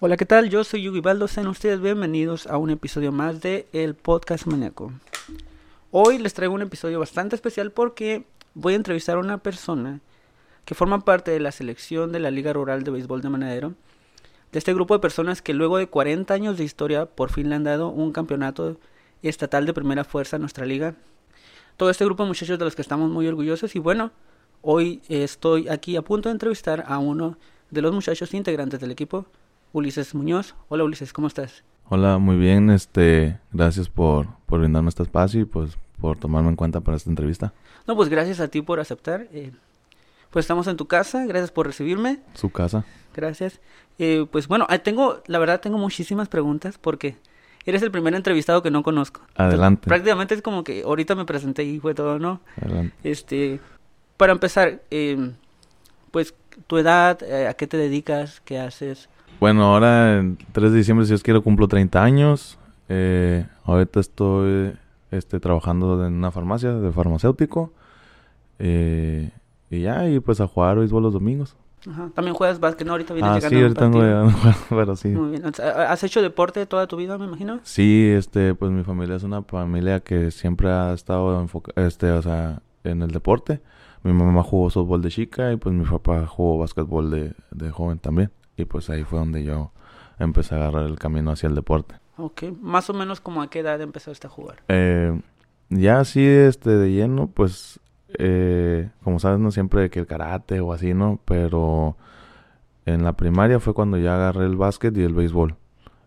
Hola, ¿qué tal? Yo soy Yugi Baldo. Sean ustedes bienvenidos a un episodio más de El Podcast Maníaco. Hoy les traigo un episodio bastante especial porque voy a entrevistar a una persona que forma parte de la selección de la Liga Rural de Béisbol de Manadero. De este grupo de personas que luego de 40 años de historia por fin le han dado un campeonato estatal de primera fuerza a nuestra liga. Todo este grupo de muchachos de los que estamos muy orgullosos y bueno, hoy estoy aquí a punto de entrevistar a uno de los muchachos integrantes del equipo, Ulises Muñoz. Hola Ulises, ¿cómo estás? Hola, muy bien, este, gracias por, por brindarme este espacio y pues por tomarme en cuenta para esta entrevista. No, pues gracias a ti por aceptar. eh, pues estamos en tu casa, gracias por recibirme, Su casa. gracias. Eh, pues bueno, ah, tengo, la verdad tengo muchísimas preguntas porque eres el primer entrevistado que no conozco. Adelante. Prácticamente es como que ahorita me presenté y fue todo, ¿no? Adelante. Este, para empezar, eh, pues tu edad, eh, a qué te dedicas, qué haces. Bueno, ahora el 3 de diciembre, si Dios quiere, cumplo 30 años. Eh, ahorita estoy este, trabajando en una farmacia de farmacéutico. Eh, y ya, y pues a jugar béisbol los domingos. Ajá. También juegas básquet, ¿no? Ahorita vienes Ah, llegando sí, ahorita ando partido. ya- pero sí. Muy bien. ¿Has hecho deporte toda tu vida, me imagino? Sí, este, pues mi familia es una familia que siempre ha estado enfocada, este, o sea, en el deporte. Mi mamá jugó softball de chica y pues mi papá jugó básquetbol de, de joven también. Y pues ahí fue donde yo empecé a agarrar el camino hacia el deporte. Ok. Más o menos como a qué edad empezaste a jugar. Eh, ya así, este, de lleno, pues, eh, como sabes, no siempre que el karate o así, ¿no? Pero en la primaria fue cuando ya agarré el básquet y el béisbol.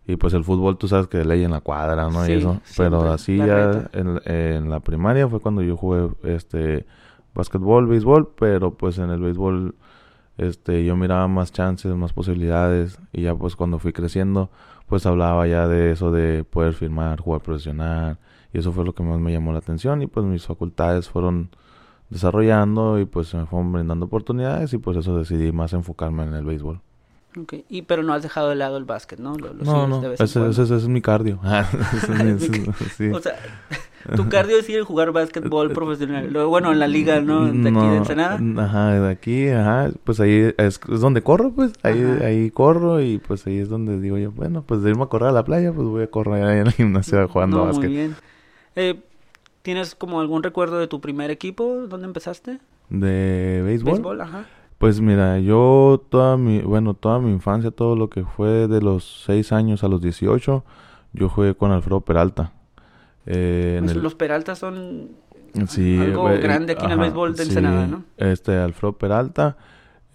Y pues el fútbol, tú sabes que ley en la cuadra, ¿no? Sí, y eso. Pero así ya en, en la primaria fue cuando yo jugué, este, básquetbol, béisbol. Pero pues en el béisbol, este, yo miraba más chances, más posibilidades. Y ya pues cuando fui creciendo, pues hablaba ya de eso de poder firmar, jugar profesional. Y eso fue lo que más me llamó la atención. Y pues mis facultades fueron desarrollando y pues se me fueron brindando oportunidades. Y pues eso decidí más enfocarme en el béisbol. Y, pero no has dejado de lado el básquet, ¿no? Lo, lo No, no, ese, cuando. ese- ese es mi cardio. Sí. O sea, tu cardio es ir a jugar básquetbol profesional. Luego, bueno, en la liga, ¿no? De aquí de Ensenada. Ajá, de aquí, ajá, pues ahí es, es donde corro, pues, ahí, Ajá. ahí corro y pues ahí es donde digo yo, bueno, pues de irme a correr a la playa, pues voy a correr ahí en el gimnasio jugando no, básquet. Muy bien. Eh, ¿Tienes como algún recuerdo de tu primer equipo? ¿Dónde empezaste? ¿De béisbol? Béisbol, ajá. Pues mira, yo toda mi, bueno, toda mi infancia, todo lo que fue de los 6 años a los 18, yo jugué con Alfredo Peralta. Eh, en Pues el- Los Peraltas son Sí, algo eh, grande aquí en el béisbol de sí. Ensenada, ¿no? Este, Alfredo Peralta,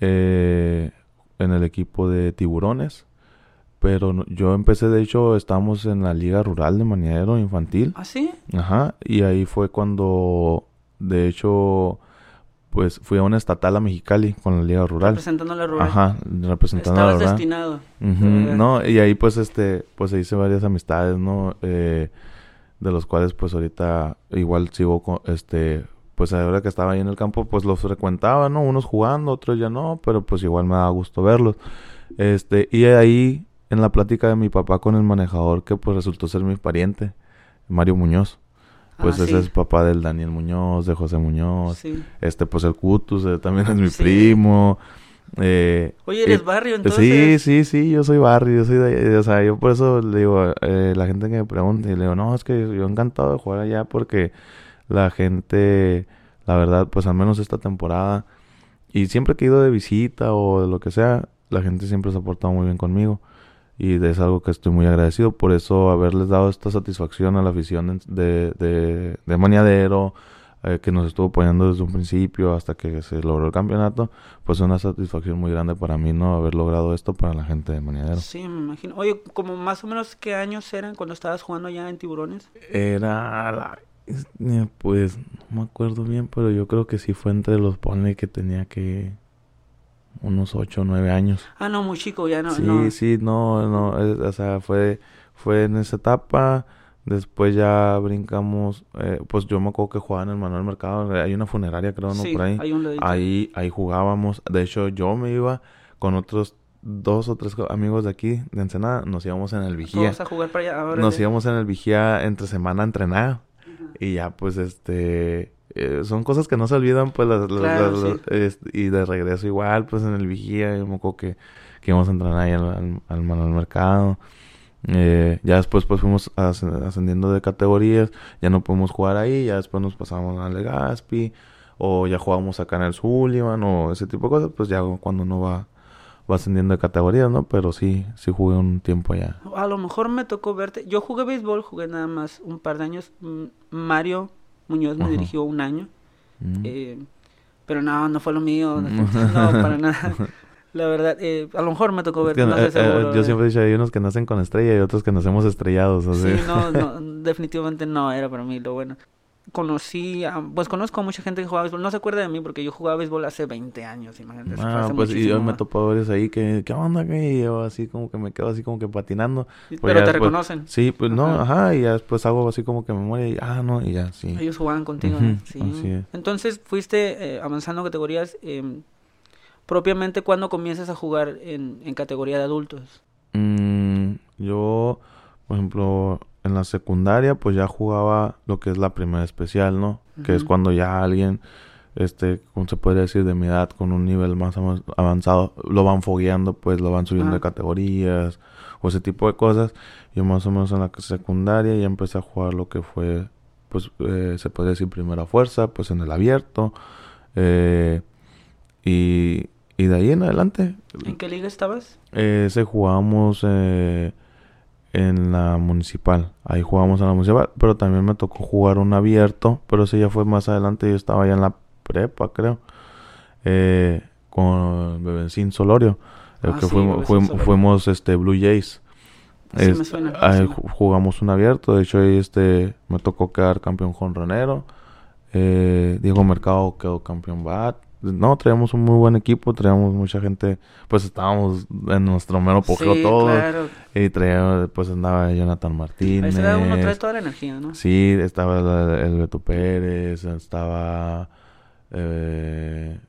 eh, en el equipo de Tiburones. Pero yo empecé, de hecho, estábamos en la Liga Rural de Maniadero Infantil. ¿Ah, sí? Ajá, y ahí fue cuando, de hecho, pues fui a una estatal a Mexicali con la Liga Rural. Representando a la rural. Ajá, representando la rural. destinado. No, y ahí pues este, pues hice varias amistades, ¿no? Eh, de los cuales pues ahorita igual sigo con, este, pues ahora que estaba ahí en el campo pues los frecuentaba, ¿no? Unos jugando, otros ya no, pero pues igual me daba gusto verlos. Este, y ahí en la plática de mi papá con el manejador que pues resultó ser mi pariente, Mario Muñoz. Pues Ah, ese sí. es papá del Daniel Muñoz, de José Muñoz. Sí. Este, pues el Cutus eh, también es mi Sí. primo. Eh, Oye, ¿eres eh, barrio Sí, entonces? sí, sí, yo soy barrio, yo soy de, o sea, yo por eso le digo, eh, la gente que me pregunta, y le digo, no, es que yo encantado de jugar allá porque la gente, la verdad, pues al menos esta temporada, y siempre que he ido de visita o de lo que sea, la gente siempre se ha portado muy bien conmigo. Y es algo que estoy muy agradecido. Por eso haberles dado esta satisfacción a la afición de, de, de Maniadero, eh, que nos estuvo apoyando desde un principio hasta que se logró el campeonato, pues es una satisfacción muy grande para mí, ¿no? Haber logrado esto para la gente de Maniadero. Sí, me imagino. Oye, como más o menos qué años eran cuando estabas jugando ya en Tiburones? Era la... es- Pues no me acuerdo bien, pero yo creo que sí fue entre los ponle que tenía que unos 8 o 9 años. Ah, no, muy chico, ya no. sí, no. sí, no, no, es- o sea, fue, fue en esa etapa. Después ya brincamos, eh, pues yo me acuerdo que jugaba en el Manuel Mercado, hay una funeraria creo, ¿no? Sí, Por ahí. hay un. Ahí, ahí jugábamos. De hecho, yo me iba con otros dos o tres amigos de aquí, de Ensenada. Nos íbamos en el Vigía. Todos a jugar para allá. Ahora Nos íbamos en el Vigía entre semana a entrenar. Y ya, pues, este... eh, son cosas que no se olvidan, pues, las, las- Claro, las- sí. es- y de regreso igual, pues, en el vigía, yo me acuerdo que, que íbamos a entrar ahí al, al, al Mercado. Eh, ya después, pues, fuimos asc- ascendiendo de categorías, ya no pudimos jugar ahí, ya después nos pasamos a Legaspi, o ya jugábamos acá en el Sullivan, o ese tipo de cosas, pues, ya cuando uno va, va ascendiendo de categorías, ¿no? Pero sí, sí jugué un tiempo allá. A lo mejor me tocó verte. Yo jugué béisbol, jugué nada más un par de años. Mm, Mario Muñoz me Ajá. dirigió un año. Mm. eh, pero no, no fue lo mío. No, para nada. La verdad, eh, a lo mejor me tocó Es verte, que, no eh, sé eh, seguro. yo siempre he dicho, hay unos que nacen con estrella y otros que nacemos estrellados. Sí, no, definitivamente no era para mí lo bueno. Conocí, a- pues conozco a mucha gente que jugaba béisbol. No se acuerda de mí porque yo jugaba béisbol hace 20 años, imagínate. Ah, pues y yo me topo varios ahí que, ¿qué onda? ¿Qué? Y yo así como que me quedo así como que patinando. Pero pues ya te después- reconocen. Sí, pues no, Ajá. y ya después hago así como que memoria y, ah, no, y ya, sí. Ellos jugaban contigo. Sí. así es. Entonces, fuiste eh, avanzando categorías. eh, propiamente, cuando comienzas a jugar en, en categoría de adultos? Mm, yo, por ejemplo, en la secundaria, pues ya jugaba lo que es la primera especial, ¿no? Que es cuando ya alguien, este, como se podría decir, de mi edad, con un nivel más avanzado, lo van fogueando, pues lo van subiendo Ah. de categorías o ese tipo de cosas. Yo más o menos en la secundaria ya empecé a jugar lo que fue, pues, eh, se podría decir primera fuerza, pues en el abierto. eh, y, y de ahí en adelante, ¿En qué liga estabas? eh, ese jugábamos eh, en la municipal. Ahí jugábamos en la municipal. Pero también me tocó jugar un abierto. Pero ese ya fue más adelante. Yo estaba ya en la prepa, creo. Eh, con Bebencín Solorio. El Ah, que sí, fuimos, Solorio. este, Blue Jays. Sí Es- me suena, ahí jugamos un abierto. De hecho, ahí este, me tocó quedar campeón jonronero. Eh, Diego Mercado quedó campeón bat. No, traíamos un muy buen equipo, traíamos mucha gente, pues estábamos en nuestro mero apogeo Sí, todos. claro. Y traía, pues andaba Jonathan Martínez. edad uno trae toda la energía, ¿no? Sí, estaba el, el Beto Pérez, estaba... eh,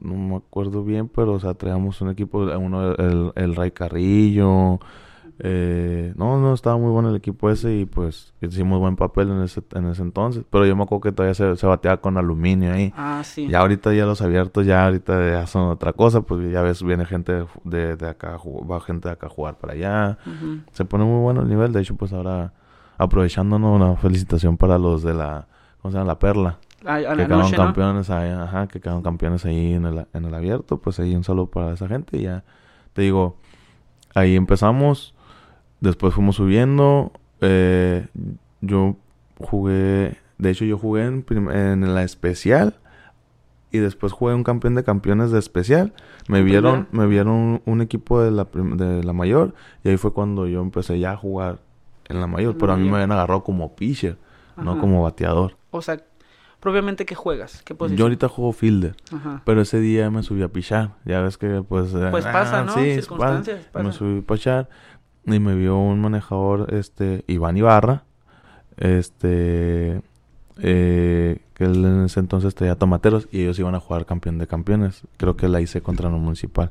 no me acuerdo bien, pero o sea, traíamos un equipo, uno, el, el Ray Carrillo. Eh, no, no, estaba muy bueno el equipo ese y pues hicimos buen papel en ese, en ese entonces. Pero yo me acuerdo que todavía se, se bateaba con aluminio ahí. Ah, sí. Ya ahorita ya los abiertos, ya ahorita ya son otra cosa, pues ya ves, viene gente de, de, acá, va gente de acá a jugar para allá. Se pone muy bueno el nivel, de hecho, pues ahora aprovechándonos una felicitación para los de la, ¿cómo se llama? La Perla, a que quedaron noche, ¿no? campeones ahí, ajá, que quedaron campeones ahí en el, en el abierto, pues ahí un saludo para esa gente y ya, te digo, ahí empezamos, después fuimos subiendo, eh, yo jugué, de hecho yo jugué en, la especial y después jugué un campeón de campeones de especial. Me ¿En vieron, primera? me vieron un equipo de la, de la mayor y ahí fue cuando yo empecé ya a jugar en la mayor, la pero a mí me habían agarrado como pitcher, no como bateador. O sea, propiamente, ¿qué juegas? ¿Qué posición? Yo ahorita juego fielder, Ajá. pero ese día me subí a pichar. Ya ves que pues... Pues pasa, ¿no? sí, Circunstancias, pasa. pasa. Me subí a pichar y me vio un manejador, este, Iván Ibarra, este... eh, que él en ese entonces traía tomateros y ellos iban a jugar campeón de campeones. Creo que la hice contra el municipal.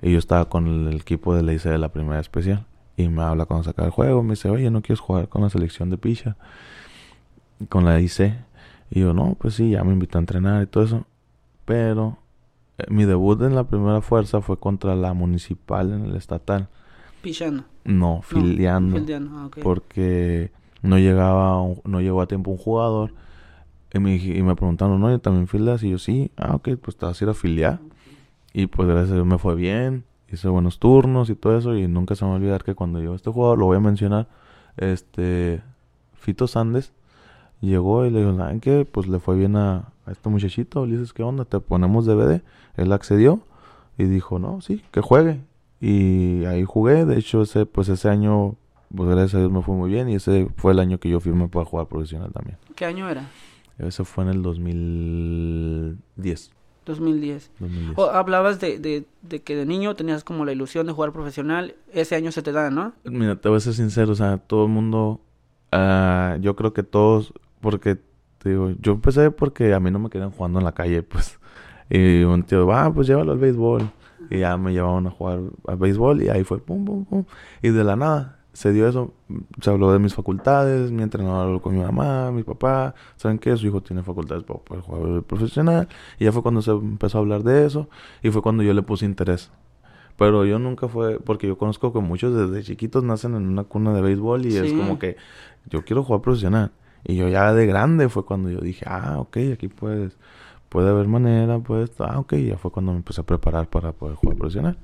Y yo estaba con el, equipo de la IC de la primera especial. Y me habla cuando saca el juego. Me dice, oye, ¿no quieres jugar con la selección de picha? Con la IC. Y yo, no, pues sí, ya me invitó a entrenar y todo eso. Pero eh, mi debut en la primera fuerza fue contra la municipal en el estatal. Pichando. No, filiando. Fildeando, ah. Porque no llegaba, un- no llegó a tiempo un jugador. Y me, y me preguntaron, ¿no? ¿Y también fildas? Y yo, sí. Ah, ok, pues te vas a ir a filiar. Y pues gracias a Dios me fue bien. Hice buenos turnos y todo eso. Y nunca se me va a olvidar que cuando llegó este jugador, lo voy a mencionar, este, Fito Sandes, llegó y le dijo, ¿saben qué? Pues le fue bien a, a este muchachito. Le dices, ¿qué onda? Te ponemos DVD. Él accedió y dijo, no, sí, que juegue. Y ahí jugué. De hecho, ese, pues ese año, pues gracias a Dios me fue muy bien. Y ese fue el año que yo firmé para jugar profesional también. ¿Qué año era? Ese fue en el 2010. 2010. 2010. O, hablabas de, de, de que de niño tenías como la ilusión de jugar profesional. Ese año se te da, ¿no? Mira, te voy a ser sincero, o sea, todo el mundo, ah, yo creo que todos, porque, te digo, yo empecé porque a mí no me querían jugando en la calle, pues, y un tío, ah, pues llévalo al béisbol, y ya me llevaban a jugar al béisbol, y ahí fue, pum, pum, pum, y de la nada, se dio eso, se habló de mis facultades, mi entrenador habló con mi mamá, mi papá, saben que su hijo tiene facultades para poder jugar profesional, y ya fue cuando se empezó a hablar de eso, y fue cuando yo le puse interés. Pero yo nunca fue, porque yo conozco que muchos desde chiquitos nacen en una cuna de béisbol y es como que yo quiero jugar profesional. Y yo ya de grande fue cuando yo dije, ah, ok, aquí puedes, puede haber manera, pues, ah, ok, ya fue cuando me empecé a preparar para poder jugar profesional.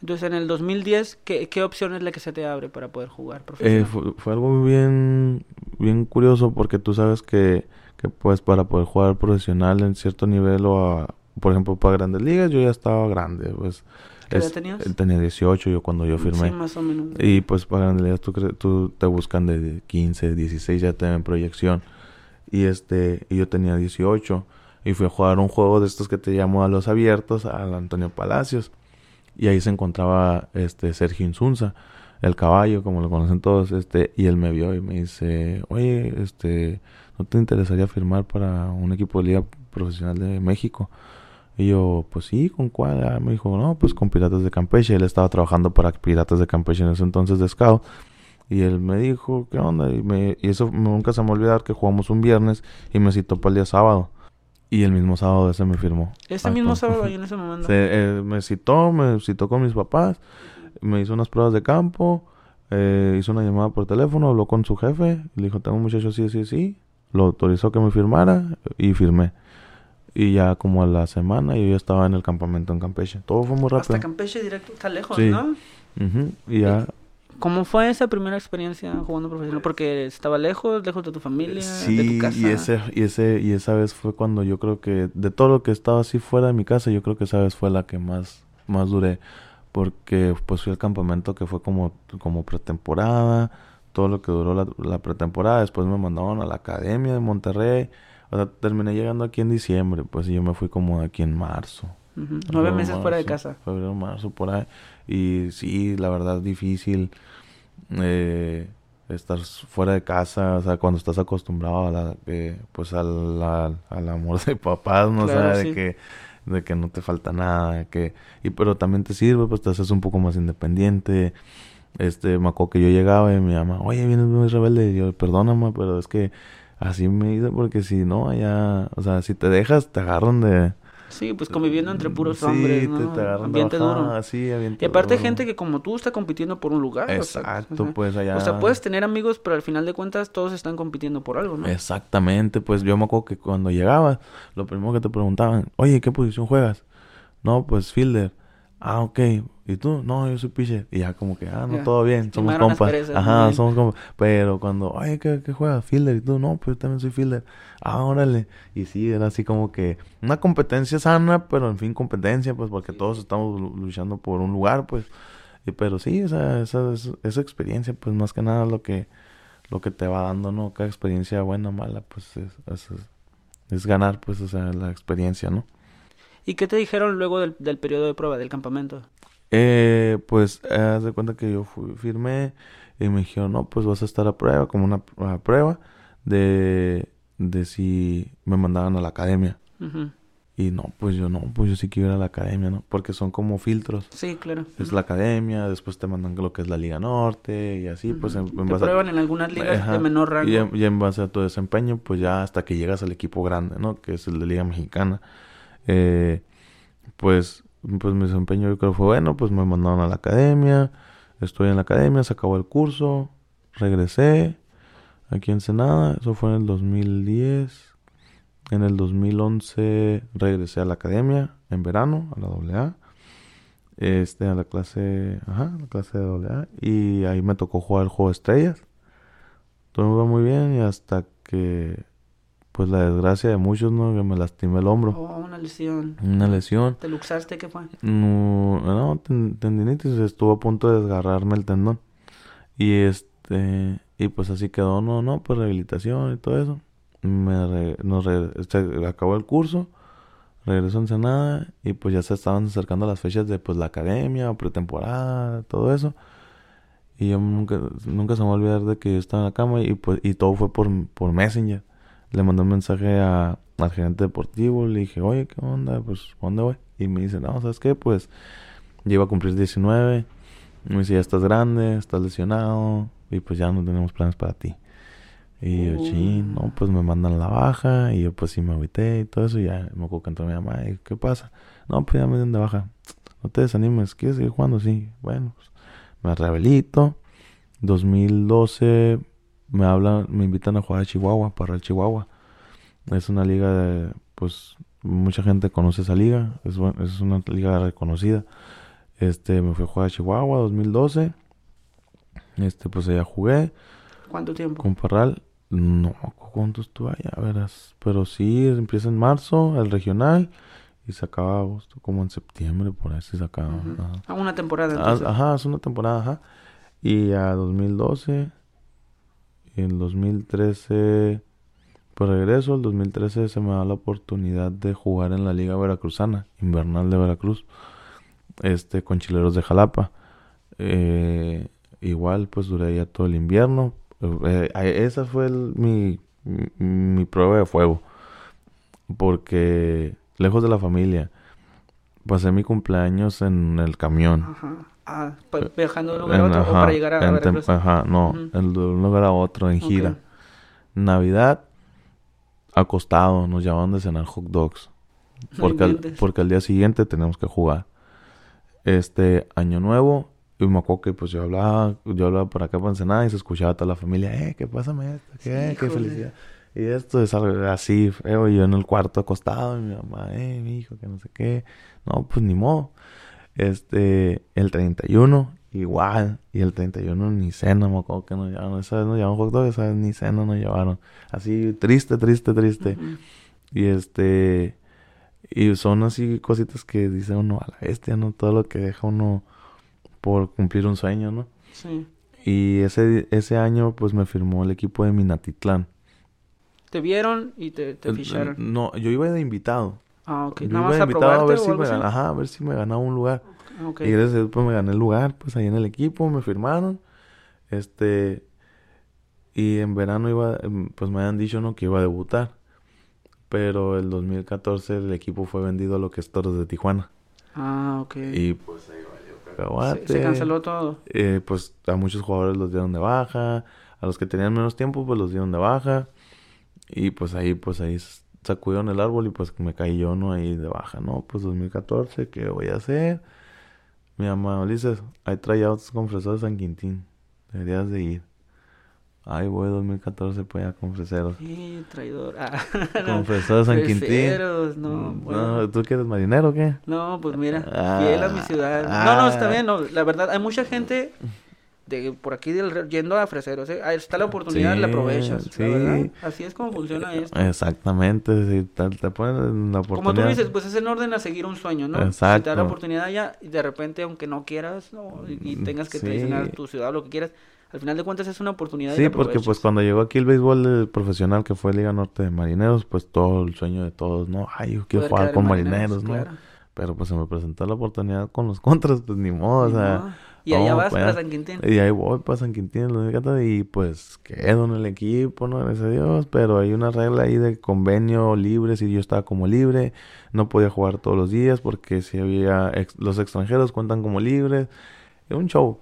Entonces, en el 2010, ¿qué, qué opción es la que se te abre para poder jugar profesional? Eh, fue, algo bien, bien curioso porque tú sabes que, que, pues, para poder jugar profesional en cierto nivel o, por ejemplo, para grandes ligas, yo ya estaba grande, pues. ¿Qué edad tenías? Él tenía 18 yo cuando yo firmé. Sí, más o menos. Y pues para grandes ligas tú, tú te buscan de 15, 16, ya te ven proyección. Y este, y yo tenía 18 y fui a jugar un juego de estos que te llamo a los abiertos, al Antonio Palacios. Y ahí se encontraba este Sergio Insunza, el caballo, como lo conocen todos, este, y él me vio y me dice, oye, este, ¿no te interesaría firmar para un equipo de liga profesional de México? Y yo, pues sí, ¿con cuál? Ah, me dijo, no, pues con Piratas de Campeche. Él estaba trabajando para Piratas de Campeche en ese entonces de Scout. Y él me dijo, ¿qué onda? Y, me, y eso nunca se me va que jugamos un viernes y me citó para el día sábado. Y el mismo sábado ese me firmó. ¿Ese mismo sábado ahí en ese momento? Se, me citó, me citó con mis papás, me hizo unas pruebas de campo, eh, hizo una llamada por teléfono, habló con su jefe, le dijo, tengo un muchacho sí, sí, sí, lo autorizó que me firmara y firmé. Y ya como a la semana yo ya estaba en el campamento en Campeche. Todo fue muy rápido. Hasta Campeche directo, está lejos, ¿no? Y ya... ¿Cómo fue esa primera experiencia jugando profesional? Porque estaba lejos, lejos de tu familia, de tu casa. Y ese, y ese, y esa vez fue cuando yo creo que de todo lo que estaba así fuera de mi casa, yo creo que esa vez fue la que más, más duré. Porque pues fui al campamento que fue como, como pretemporada, todo lo que duró la, la pretemporada. Después me mandaron a la academia de Monterrey. O sea, terminé llegando aquí en diciembre, pues y yo me fui como aquí en marzo. Nueve meses fuera de casa. Febrero, marzo, por ahí. Y sí, la verdad, difícil eh, estar fuera de casa, o sea, cuando estás acostumbrado a la, pues al, al amor de papás, ¿no? Claro, de que de que no te falta nada, que y pero también te sirve, pues te haces un poco más independiente. Este, me acuerdo que yo llegaba y mi mamá, oye, vienes muy rebelde. Y yo, perdóname, pero es que así me hice porque si no, allá, o sea, si te dejas, te agarran de, Sí, pues conviviendo entre puros hombres, ¿no? Te, te ambiente duro. Y aparte gente que como tú está compitiendo por un lugar. Exacto, pues allá. O sea, puedes tener amigos, pero al final de cuentas todos están compitiendo por algo, ¿no? Exactamente, pues yo me acuerdo que cuando llegabas, lo primero que te preguntaban, oye, ¿qué posición juegas? No, pues fielder. Ah, ok. ¿Y tú? No, yo soy pitcher. Y ya como que, ah, no, todo bien. Somos compas. Ajá, somos compas. Pero cuando, ay, ¿qué, ¿qué, juegas? Fielder. Y tú, no, pues yo también soy fielder. Ah, órale. Y sí, era así como que una competencia sana, pero en fin, competencia, pues porque todos estamos luchando por un lugar, pues. Y, pero sí, esa, esa, esa experiencia, pues más que nada lo que, lo que te va dando, ¿no? Cada experiencia buena o mala, pues es, es, es ganar, pues, o sea, la experiencia, ¿no? ¿Y qué te dijeron luego del, del periodo de prueba del campamento? Eh, pues, haz de cuenta que yo fui, firmé y me dijeron, no, pues vas a estar a prueba, como una prueba de, de si me mandaban a la academia. Y no, pues yo no, pues yo sí quiero ir a la academia, ¿no? Porque son como filtros. Sí, claro. Es la academia, después te mandan lo que es la Liga Norte y así, pues en, te prueban en algunas ligas de menor rango. Y y en, base a tu desempeño, pues ya hasta que llegas al equipo grande, ¿no? Que es el de Liga Mexicana eh, pues, pues mi desempeño yo creo fue bueno, pues me mandaron a la academia, estoy en la academia, se acabó el curso, regresé aquí en Senada, eso fue en el 2010, en el 2011 regresé a la academia en verano, a la AA, este, a la clase, ajá, la clase de AA, y ahí me tocó jugar el juego estrellas, todo me va muy bien y hasta que pues la desgracia de muchos, ¿no? Que me lastimé el hombro. Oh, una lesión. Una lesión. ¿Te luxaste? ¿Qué fue? No, no, tendinitis. Estuvo a punto de desgarrarme el tendón. Y este, y pues así quedó, no, no, pues rehabilitación y todo eso. Me nos este, acabó el curso, regresó en Ensenada y pues ya se estaban acercando las fechas de pues la academia, pretemporada, todo eso. Y yo nunca, nunca se me va a olvidar de que yo estaba en la cama y pues, y todo fue por, por Messenger le mandé un mensaje a, al gerente deportivo, le dije, oye, ¿qué onda? Pues, ¿dónde voy? Y me dice, no, ¿sabes qué? Pues, yo iba a cumplir 19, Me dice, ya estás grande, estás lesionado y pues ya no tenemos planes para ti. Y yo, chin, no, pues me mandan la baja y yo pues sí me agüité y todo eso y ya me acuerdo que entró mi mamá y ¿qué pasa? No, pues ya me dieron de baja. No te desanimes, ¿quieres seguir jugando? Sí, bueno, pues me rehabilito. 2012 me hablan, me invitan a jugar a Chihuahua, para el Chihuahua. Es una liga de, pues, mucha gente conoce esa liga, es, es una liga reconocida. Este, me fui a jugar a Chihuahua 2012. Este, pues allá jugué. ¿Cuánto tiempo? Con Parral. No, ¿cuánto estuve allá? Verás. Pero sí, empieza en marzo, el regional. Y se acaba agosto, como en septiembre, por ahí se acaba. Ah, una temporada. Ah, entonces. Ajá, es una temporada, ajá. Y a 2012. En 2013. Por regreso, el 2013 se me da la oportunidad de jugar en la Liga Veracruzana, invernal de Veracruz, este, con Chileros de Jalapa. Eh, igual, pues duré ya todo el invierno. Eh, esa fue mi, mi, prueba de fuego. Porque lejos de la familia, pasé mi cumpleaños en el camión. Ajá. Ah, viajando de un lugar a otro o para llegar a, Veracruz. Ajá, no, de un lugar a otro, en gira. Navidad, acostado, nos llamaban de cenar hot dogs. Porque, al, porque al día siguiente tenemos que jugar. Este año nuevo, y me acuerdo que pues yo hablaba, yo hablaba por acá para Ensenada y se escuchaba toda la familia, eh, ¿qué pásame esto? ¿Qué? ¿Qué felicidad? Y esto es algo así feo, yo en el cuarto acostado, y mi mamá, eh, mi hijo, que no sé qué. No, pues ni modo. Este, el 31, igual. Y el 31 ni cena, me acuerdo que nos llevaron. Esa vez nos llevaron hot dog, esa vez ni cena nos llevaron. Así, triste, triste, triste. Y este, y son así cositas que dice uno a la bestia, ¿no? Todo lo que deja uno por cumplir un sueño, ¿no? Sí. Y ese, ese año, pues me firmó el equipo de Minatitlán. ¿Te vieron y te, te ficharon? No, yo iba de invitado. Ah, ok. Nada más a invitado a ver, si me, ajá, a ver si me ganaba un lugar. Okay. Y gracias pues me gané el lugar, pues ahí en el equipo, me firmaron. Este. Y en verano iba, em, pues me habían dicho, ¿no? Que iba a debutar. Pero el 2014 el equipo fue vendido a lo que es Toros de Tijuana. Ah, ok. Y pues ahí se, se, canceló todo. Eh, pues a muchos jugadores los dieron de baja. A los que tenían menos tiempo, pues los dieron de baja. Y pues ahí, pues ahí sacudieron el árbol y pues me caí yo, ¿no? Ahí de baja, ¿no? Pues 2014, ¿qué voy a hacer? Mi mamá, Ulises, hay tryouts con Fresor San Quintín. Deberías de ir. Ay, voy 2014 pues ya con freseros. Sí, traidor. Ah, con freseros San Quintín. no, mm, bueno. ¿Tú quieres marinero o qué? No, pues mira, fiel a mi ciudad. no, no, está bien, no, la verdad, hay mucha gente de por aquí del, yendo a ¿eh? Ahí está la oportunidad, la aprovechas, sí. verdad. Así es como funciona esto. Exactamente, si te, te ponen la oportunidad. Como tú dices, pues es en orden a seguir un sueño, ¿no? Exacto. Si te da la oportunidad ya y de repente, aunque no quieras, ¿no? y, tengas que traicionar tu ciudad o lo que quieras, al final de cuentas es una oportunidad. Sí, porque pues cuando llegó aquí el béisbol profesional que fue Liga Norte de Marineros, pues todo el sueño de todos, ¿no? Ay, yo quiero jugar con Marineros, ¿no? Pero pues se me presentó la oportunidad con los contras, pues ni modo, o sea... Y allá vas para San Quintín. Y ahí voy para San Quintín, y pues quedo en el equipo, ¿no? Gracias a Dios, pero hay una regla ahí de convenio libre, si yo estaba como libre, no podía jugar todos los días porque si había, los extranjeros cuentan como libres, es un show,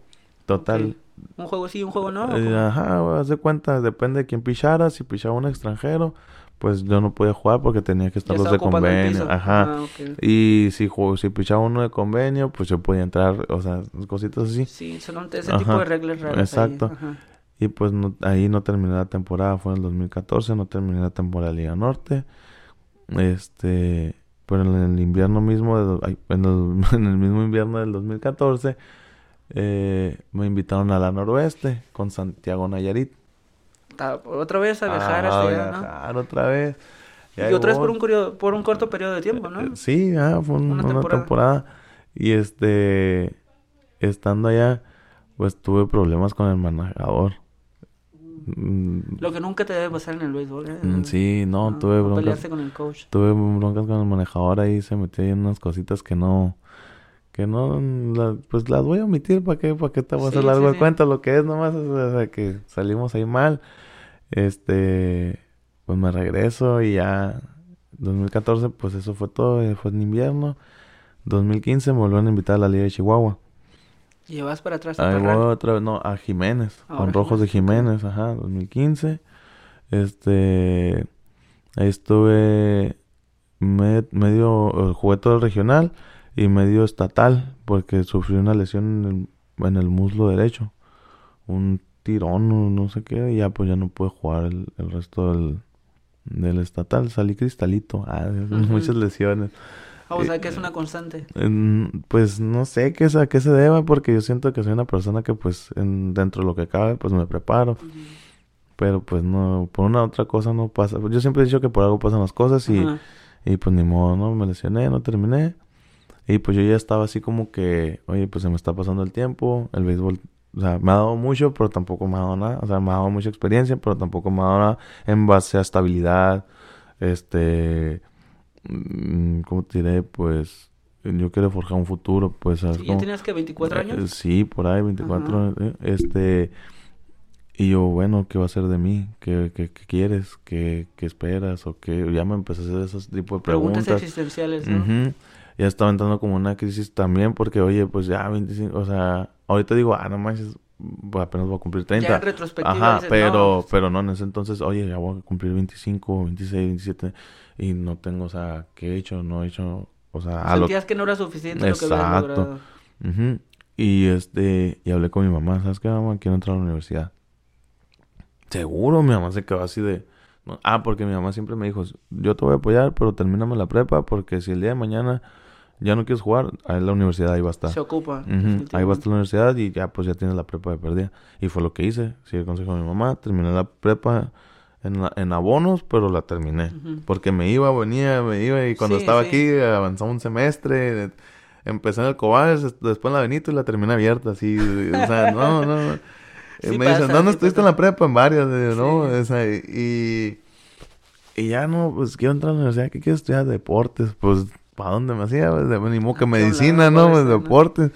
total. Un juego sí, un juego no. Eh, ajá, haz de cuenta, depende de quién pichara. Si pichaba un extranjero, pues yo no podía jugar porque tenía que estar los de convenio. Ajá. Ah, y si si pichaba uno de convenio, pues yo podía entrar, o sea, cositas así. Sí, son ese tipo de reglas raras. Exacto. Y pues ahí no terminé la temporada, fue en el 2014, no terminé la temporada de Liga Norte. Este, pero en el invierno mismo, de, en, el, en el mismo invierno del 2014 eh, me invitaron a la noroeste con Santiago Nayarit. Otra vez a viajar ah, hasta allá, otra vez. Y, otra vez por un, por un corto periodo de tiempo, ¿no? Eh, sí, fue una, temporada. Y este, estando allá, pues tuve problemas con el manejador. Mm. Lo que nunca te debe pasar en el béisbol, ¿eh? Mm, sí, no, tuve broncas. con el coach. Tuve broncas con el manejador ahí, se metió en unas cositas que no que no, pues las voy a omitir para qué, para qué te voy a hacer largo de cuenta lo que es nomás, o sea, que salimos ahí mal. Este, pues me regreso y ya 2014 pues eso fue todo, fue en invierno. 2015 me volvieron a invitar a la Liga de Chihuahua. ¿Y vas para atrás a Parral? otra vez, no, a Jiménez, Ahora con Rojos de Jiménez, ajá, 2015. Este, ahí estuve me- medio, eh, jugué todo el regional y medio estatal, porque sufrí una lesión en el, en el muslo derecho, un tirón o no sé qué, y ya pues ya no pude jugar el, el resto del, del estatal, salí cristalito, ah, muchas lesiones. Ah, o sea, que es una constante. Pues no sé qué es, a qué se deba, porque yo siento que soy una persona que pues en- dentro de lo que cabe pues me preparo, pero pues no, por una otra cosa no pasa. Yo siempre he dicho que por algo pasan las cosas y, y pues ni modo, ¿no? Me lesioné, no terminé. Y pues yo ya estaba así como que, oye, pues se me está pasando el tiempo, el béisbol, o sea, me ha dado mucho, pero tampoco me ha dado nada, o sea, me ha dado mucha experiencia, pero tampoco me ha dado nada en base a estabilidad, este, mm, ¿cómo te diré? Pues yo quiero forjar un futuro, pues, ¿sabes ¿Y ya tenías que 24 Eh, años? sí, por ahí, 24 Ajá. eh, Este, y yo, bueno, ¿qué va a ser de mí? ¿Qué, qué, qué quieres? ¿Qué, qué esperas? O qué, ya me empecé a hacer esos tipos de Preguntas, preguntas. existenciales, ¿no? Ujú. Ya estaba entrando como una crisis también porque, oye, pues ya 25, o sea, ahorita digo, ah, no manches, pues apenas voy a cumplir 30. Ya en retrospectiva Ajá, dices, pero, no, pero no, en ese entonces, oye, ya voy a cumplir 25, 26, 27 y no tengo, o sea, ¿qué he hecho? No he hecho, o sea, a lo sentías que no era suficiente lo que habías Exacto. logrado. Ujú. Y este, y hablé con mi mamá, ¿sabes qué, mamá? Quiero entrar a la universidad. Seguro, mi mamá se quedó así de... Ah, porque mi mamá siempre me dijo, yo te voy a apoyar, pero termíname la prepa, porque si el día de mañana ya no quieres jugar, ahí la universidad ahí va a estar. Se ocupa. Ahí va a estar la universidad y ya pues ya tienes la prepa de perdida. Y fue lo que hice, sí, el consejo de mi mamá, terminé la prepa en, la- en abonos, pero la terminé. Porque me iba, venía, me iba y cuando Sí, estaba sí. aquí avanzaba un semestre, empecé en el Cobales, después en la Benito y la terminé abierta, así, o sea, no, no. Sí me pasa, dicen, ¿dónde estuviste en la prepa? En varias, no, o sea, y, y ya no, pues quiero entrar a la universidad, ¿qué quiero estudiar? Deportes, pues, ¿para dónde me hacía? Pues, de- ni modo que medicina, ¿no? Pues, deportes.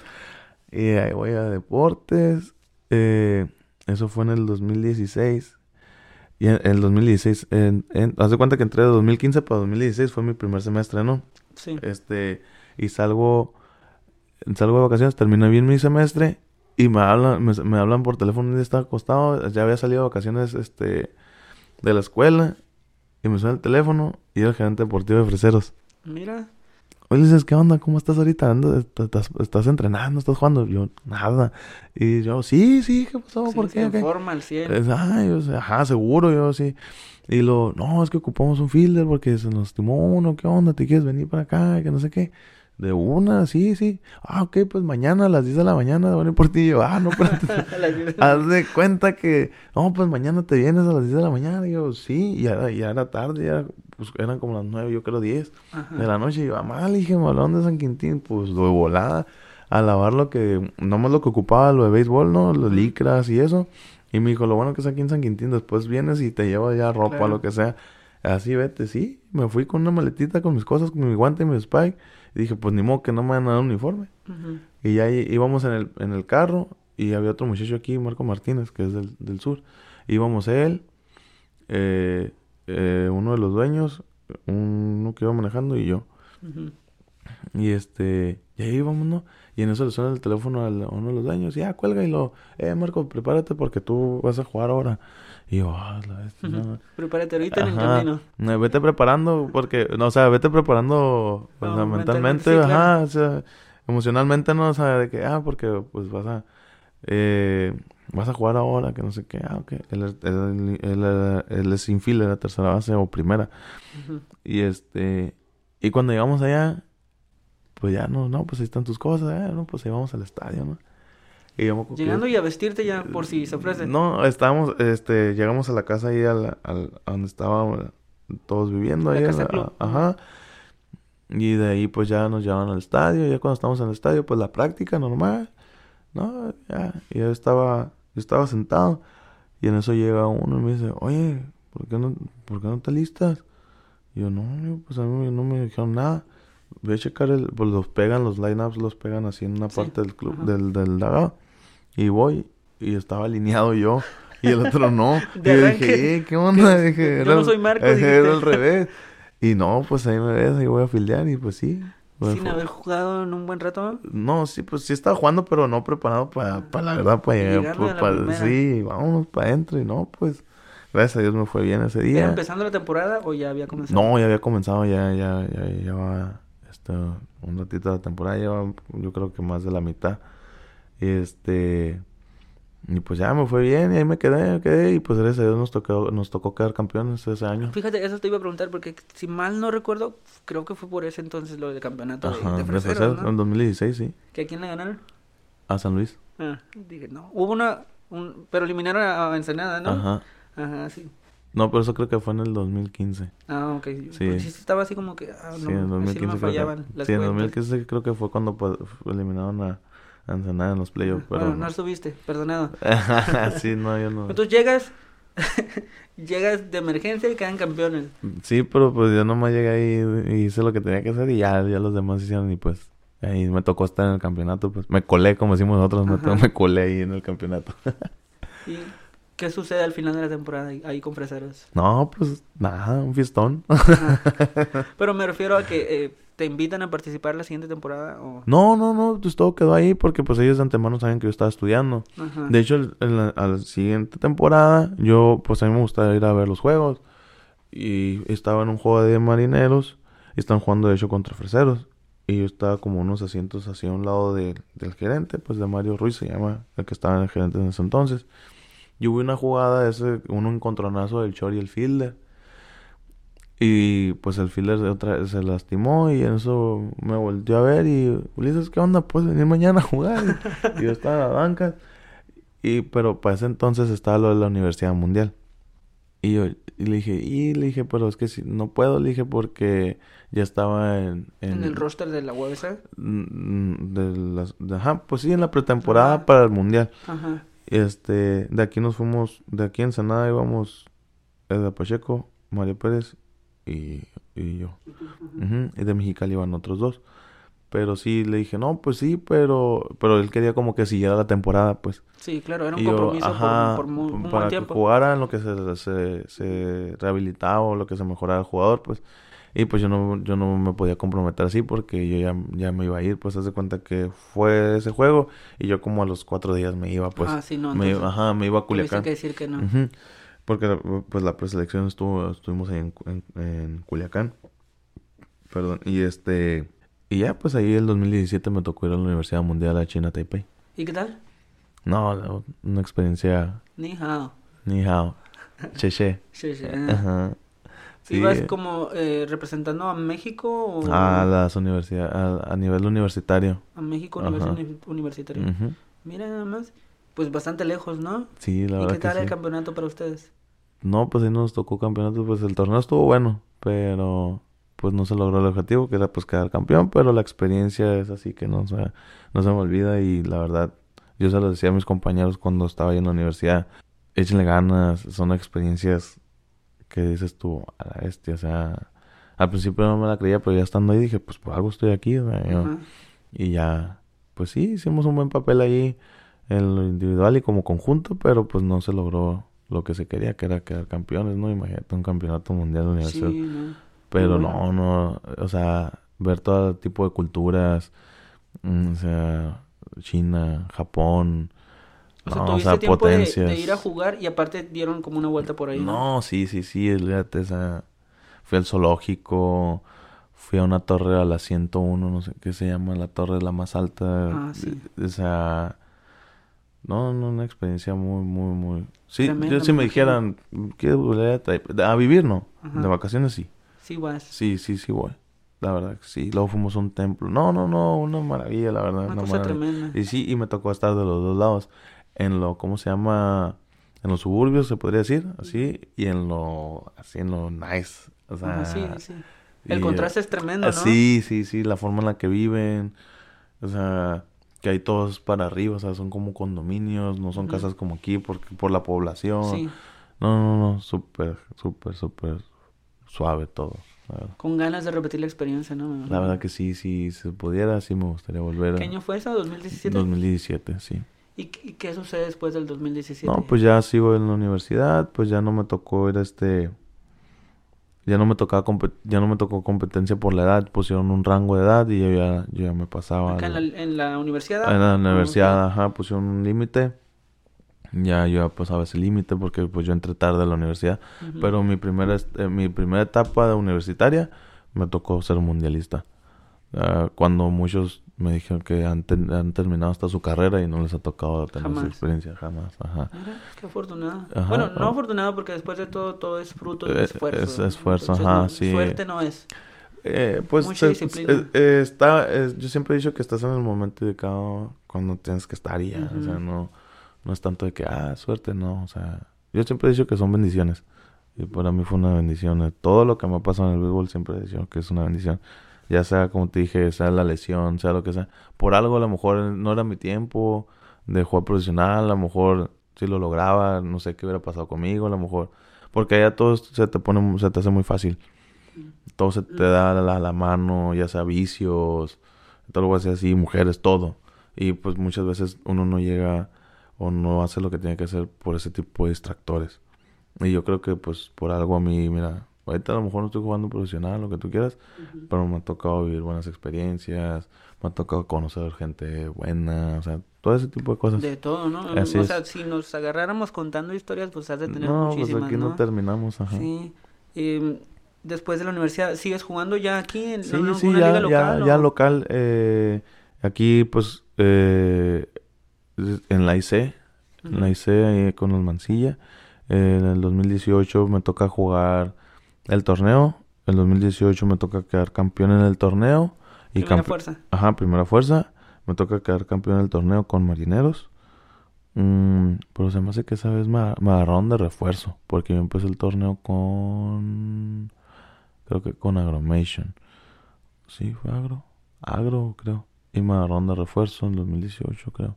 Y ahí voy a deportes, eh, eso fue en el 2016. Y en el 2016, en, en, haz de cuenta que entré de 2015 para 2016, fue mi primer semestre, ¿no? Sí. Este, y salgo, salgo de vacaciones, terminé bien mi semestre y me hablan, me, me hablan por teléfono, día estaba acostado, ya había salido de vacaciones, este, de la escuela y me suena el teléfono y era el gerente deportivo de Freseros. Mira. Oye, dices, ¿qué onda? ¿Cómo estás ahorita? Ando- ¿Estás, estás entrenando? ¿Estás jugando? Yo, nada. Y yo, sí, sí, ¿qué pasó? sí, ¿Por se qué? Informa al 100. Es, ay, yo ajá, seguro, yo sí. Y lo, no, es que ocupamos un fielder porque se nos estimó uno, ¿qué onda? ¿Te quieres venir para acá? Que no sé qué. De una, sí, sí. Ah, ok, pues mañana a las 10 de la mañana voy a venir por ti. Y yo, ah, no, espérate. Haz de cuenta que, no, pues mañana te vienes a las 10 de la mañana. Y yo, sí, y ya, ya era tarde, ya, pues eran como las 9, yo creo 10 Ajá. de la noche. Y yo, mamá, le dije, malón de San Quintín, pues lo de volada, a lavar lo que, no más lo que ocupaba, lo de béisbol, ¿no? Los licras y eso. Y me dijo, lo bueno que es aquí en San Quintín, después vienes y te llevas ya ropa, Claro. lo que sea. Así vete, sí. Me fui con una maletita con mis cosas, con mi guante y mi spike. Y dije, pues ni modo que no me van a dar un uniforme. Y ya íbamos en el, en el carro y había otro muchacho aquí, Marco Martínez, que es del, del sur. Íbamos él, eh, eh, uno de los dueños, uno que iba manejando y yo. Y este, y ahí íbamos, ¿no? Y en eso le suena el teléfono a uno de los dueños. Y ya, cuelga y lo, eh, Marco, prepárate porque tú vas a jugar ahora. Y yo, ah, la bestia, no. Prepárate ahorita en el camino. Eh, Vete preparando porque, no, o sea, vete preparando No, sea, mentalmente, mentalmente, sí, ajá, o sea, emocionalmente no, o sea, de que, ah, porque pues vas a, eh, vas a jugar ahora, que no sé qué, ah, ok, él, él, él, él- es infield, era tercera base o primera, y este, y cuando llegamos allá, pues ya no, no, pues ahí están tus cosas, eh, no, pues ahí vamos al estadio, ¿no? Y que- Llegando y a vestirte ya por si se ofrece. no, estábamos, este, llegamos a la casa ahí al, al- a donde estábamos todos viviendo La ahí. casa a- ajá. Y de ahí pues ya nos llevaban al estadio. Ya cuando estábamos en el estadio, pues la práctica normal. No, ya. Y yo estaba, yo estaba sentado. Y en eso llega uno y me dice, oye, ¿por qué no, por qué no te listas? Y yo, no, yo, pues a mí no me dijeron nada. Voy a checar el, pues los pegan, los lineups los pegan así en una Sí, parte del club, ajá. del, del lagado. Y voy, y estaba alineado yo, y el otro no. y yo dije, eh, ¿qué onda? Yo Dije, no era- soy Marco, Era al revés. Y no, pues ahí me ves, ahí voy a filiar, y pues sí, Sin fue- haber jugado en un buen rato. No, sí, pues sí estaba jugando, pero no preparado para, la verdad, para llegar. Pues, a la pa- primera. sí, vámonos para adentro y no, pues, gracias a Dios me fue bien ese ¿Era día. empezando la temporada o ya había comenzado? No, ya había comenzado, ya, ya, ya llevaba este, un ratito de la temporada, llevaba yo creo que más de la mitad. Este, y pues ya me fue bien y ahí me quedé, me quedé y pues gracias a Dios nos tocó, nos tocó quedar campeones ese año. Fíjate, eso te iba a preguntar porque si mal no recuerdo, creo que fue por ese entonces lo del campeonato Ajá, de, de Freseros, ¿no? en 2016, sí, ¿Que a quién le ganaron? a San Luis. Ah, dije, no. Hubo una, un- pero eliminaron a, Ensenada, ¿no? Ajá. Ajá, sí. No, pero eso creo que fue en el 2015. Ah, ok. Sí. Sí. sí estaba así como que, ah, no, sí, en así no 2015 me creo que- fallaban las Sí, en cuentas. 2015 creo que fue cuando pues, eliminaron a Ensenada en los playoffs, pero... Bueno, no estuviste, perdonado. sí, no, yo no... Entonces llegas, llegas de emergencia y quedan campeones. Sí, pero pues yo nomás llegué ahí y hice lo que tenía que hacer y ya, ya los demás hicieron y pues ahí me tocó estar en el campeonato, pues me colé, como decimos nosotros, me, me colé ahí en el campeonato. ¿Y qué sucede al final de la temporada ahí, con Freseros? no, pues nada, un fiestón. Ajá. Pero me refiero a que eh, te invitan a participar la siguiente temporada o... no, no, no, pues todo quedó ahí porque pues ellos de antemano saben que yo estaba estudiando. Ajá. De hecho, el- a la siguiente temporada, yo, pues a mí me gustaba ir a ver los juegos. Y estaba en un juego de marineros. Y están jugando, de hecho, contra freseros. Y yo estaba como unos asientos hacia un lado de- del gerente, pues de Mario Ruiz se llama, el que estaba en el gerente en ese entonces. Y hubo una jugada, ese, un encontronazo del Chor y el fielder. Y pues el fielder otra, se lastimó y en eso me volteó a ver y Ulises, ¿qué onda? ¿Puedes venir mañana a jugar? y yo estaba en la banca. Y, pero para ese entonces estaba lo de la Universidad Mundial. Y yo y le dije, y le dije, pero es que si no puedo, le dije, porque ya estaba en... En el roster de la UABC. mm, De las, de- ajá, pues sí, en la pretemporada Ajá. para el Mundial. Ajá. Este, de aquí nos fuimos, de aquí en Ensenada íbamos Edgar Pacheco, Mario Pérez y, y yo. Y de Mexicali iban otros dos. Pero sí, le dije, no, pues sí, pero, pero él quería como que siguiera la temporada, pues. Sí, claro, era un Y compromiso por- ajá, por, un, para buen que tiempo. jugara en lo que se, se, se rehabilitaba o lo que se mejorara el jugador, pues. Y pues yo no, yo no me podía comprometer así porque yo ya, ya me iba a ir, pues haz de cuenta que fue ese juego y yo como a los cuatro días me iba, pues. ah, sí, no, me, entonces ajá, me iba a Culiacán. que decir que no. Porque pues la preselección estuvo, estuvimos ahí en, en, en Culiacán. Perdón. Y este... Y ya, pues ahí el 2017 me tocó ir a la Universidad Mundial a China, Taipei. ¿Y qué tal? No, una experiencia... Ni hao. Ni hao. Che, che. Sí, sí. Ajá. Sí. ¿Ibas como eh, representando a México o A las universidades, a, a nivel universitario. a México universi- universitario? Mira nada más, pues bastante lejos, ¿no? Sí, la ¿Y verdad qué tal que el sí. campeonato para ustedes? No, pues ahí nos tocó campeonato, pues el torneo estuvo bueno, pero pues no se logró el objetivo, que era pues quedar campeón, pero la experiencia es así que no se, no se me olvida y la verdad, yo se lo decía a mis compañeros cuando estaba ahí en la universidad, échenle ganas, son experiencias que dices tú, a la bestia, o sea, al principio no me la creía, pero ya estando ahí dije, pues por algo estoy aquí, o sea, yo- Ajá. y ya, pues sí, hicimos un buen papel ahí en lo individual y como conjunto, pero pues no se logró lo que se quería, que era quedar campeones, ¿no? Imagínate un campeonato mundial de universidad. Sí, ¿no? pero no, no, o sea, ver todo tipo de culturas, mm, o sea, China, Japón, O sea, no, tuviste tiempo de, potencias. de ir a jugar y aparte dieron como una vuelta por ahí, ¿no? No, sí, sí, sí, fíjate, o sea, fui al zoológico, fui a una torre a la 101, no sé qué se llama, la torre la más alta. Ah, sí. O sea, no, no, una experiencia muy, muy, muy... Sí, Tremendo, yo si me dijeran, ¿quieres volver a vivir, no. Ajá. De vacaciones, sí. Sí, vas. Sí, sí, sí voy. La verdad que sí. Luego fuimos a un templo. No, no, no, una maravilla, la verdad. Una una cosa maravilla. tremenda. Y sí, y me tocó estar de los dos lados. En lo, ¿cómo se llama? En los suburbios, se podría decir, así. Y en lo, así, en lo nice. O sea... Sí, sí. El y, contraste es tremendo, ¿no? Sí, sí, sí, la forma en la que viven. O sea, que hay todos para arriba, o sea, son como condominios, no son casas como aquí porque por la población. Sí, No, no, no, súper, súper, súper suave todo. Con ganas de repetir la experiencia, ¿no? La verdad que sí, sí, si se pudiera, sí me gustaría volver. ¿Qué año fue eso? ¿2017? 2017, sí. ¿Y, qué- y qué sucede después del 2017? No, pues ya sigo en la universidad, pues ya no me tocó ir a este ya no me tocaba ya no me tocó competencia por la edad, pusieron un rango de edad y yo ya, yo ya me pasaba. Acá en, la, en la universidad. En la universidad, ajá, pusieron un límite. Ya yo pasaba ese límite porque pues yo entré tarde a la universidad. Pero mi primera, eh, mi primera etapa universitaria me tocó ser mundialista. Uh, cuando muchos me dijeron que han, han, terminado hasta su carrera y no les ha tocado tener esa experiencia jamás. Ajá. qué afortunado. bueno, no afortunado porque después de todo, todo es fruto de eh, esfuerzo. Es esfuerzo, ajá, sí. Suerte no es. Eh, pues Mucha disciplina. Eh, está, yo siempre he dicho que estás en el momento indicado cuando tienes que estar ya. O sea, no, no es tanto de que, ah, suerte, no. O sea, yo siempre he dicho que son bendiciones. Y para mí fue una bendición. Todo lo que me ha pasado en el béisbol siempre he dicho que es una bendición ya sea como te dije, sea la lesión, sea lo que sea. Por algo a lo mejor no era mi tiempo de jugar profesional, a lo mejor si lo lograba, no sé qué hubiera pasado conmigo, a lo mejor. Porque allá todo se te pone, se te hace muy fácil. Todo se te da la, la mano, ya sea vicios, todo lo así, mujeres, todo. Y pues muchas veces uno no llega o no hace lo que tiene que hacer por ese tipo de distractores. Y yo creo que pues por algo a mí, mira, Ahorita a lo mejor no estoy jugando profesional, lo que tú quieras, pero me ha tocado vivir buenas experiencias, me ha tocado conocer gente buena, o sea, todo ese tipo de cosas. De todo, ¿no? o sea, si nos agarráramos contando historias, pues has de tener no, muchísimas, pues aquí no, terminamos, ajá. Sí. Eh, después de la universidad, ¿sigues jugando ya aquí en sí, una, sí, ya, liga local? Ya, ya local, eh, aquí pues eh, en la IC, en la IC ahí con los Mancilla. en el 2018 me toca jugar el torneo. En 2018 me toca quedar campeón en el torneo. Y primera fuerza. Ajá, primera fuerza. Me toca quedar campeón en el torneo con Marineros. Mm, pero se me hace que esa vez me, agarraron de refuerzo. Porque yo empecé el torneo con. Creo que con Agromation. Sí, fue Agro. Agro, creo. Y me agarraron de refuerzo en 2018, creo.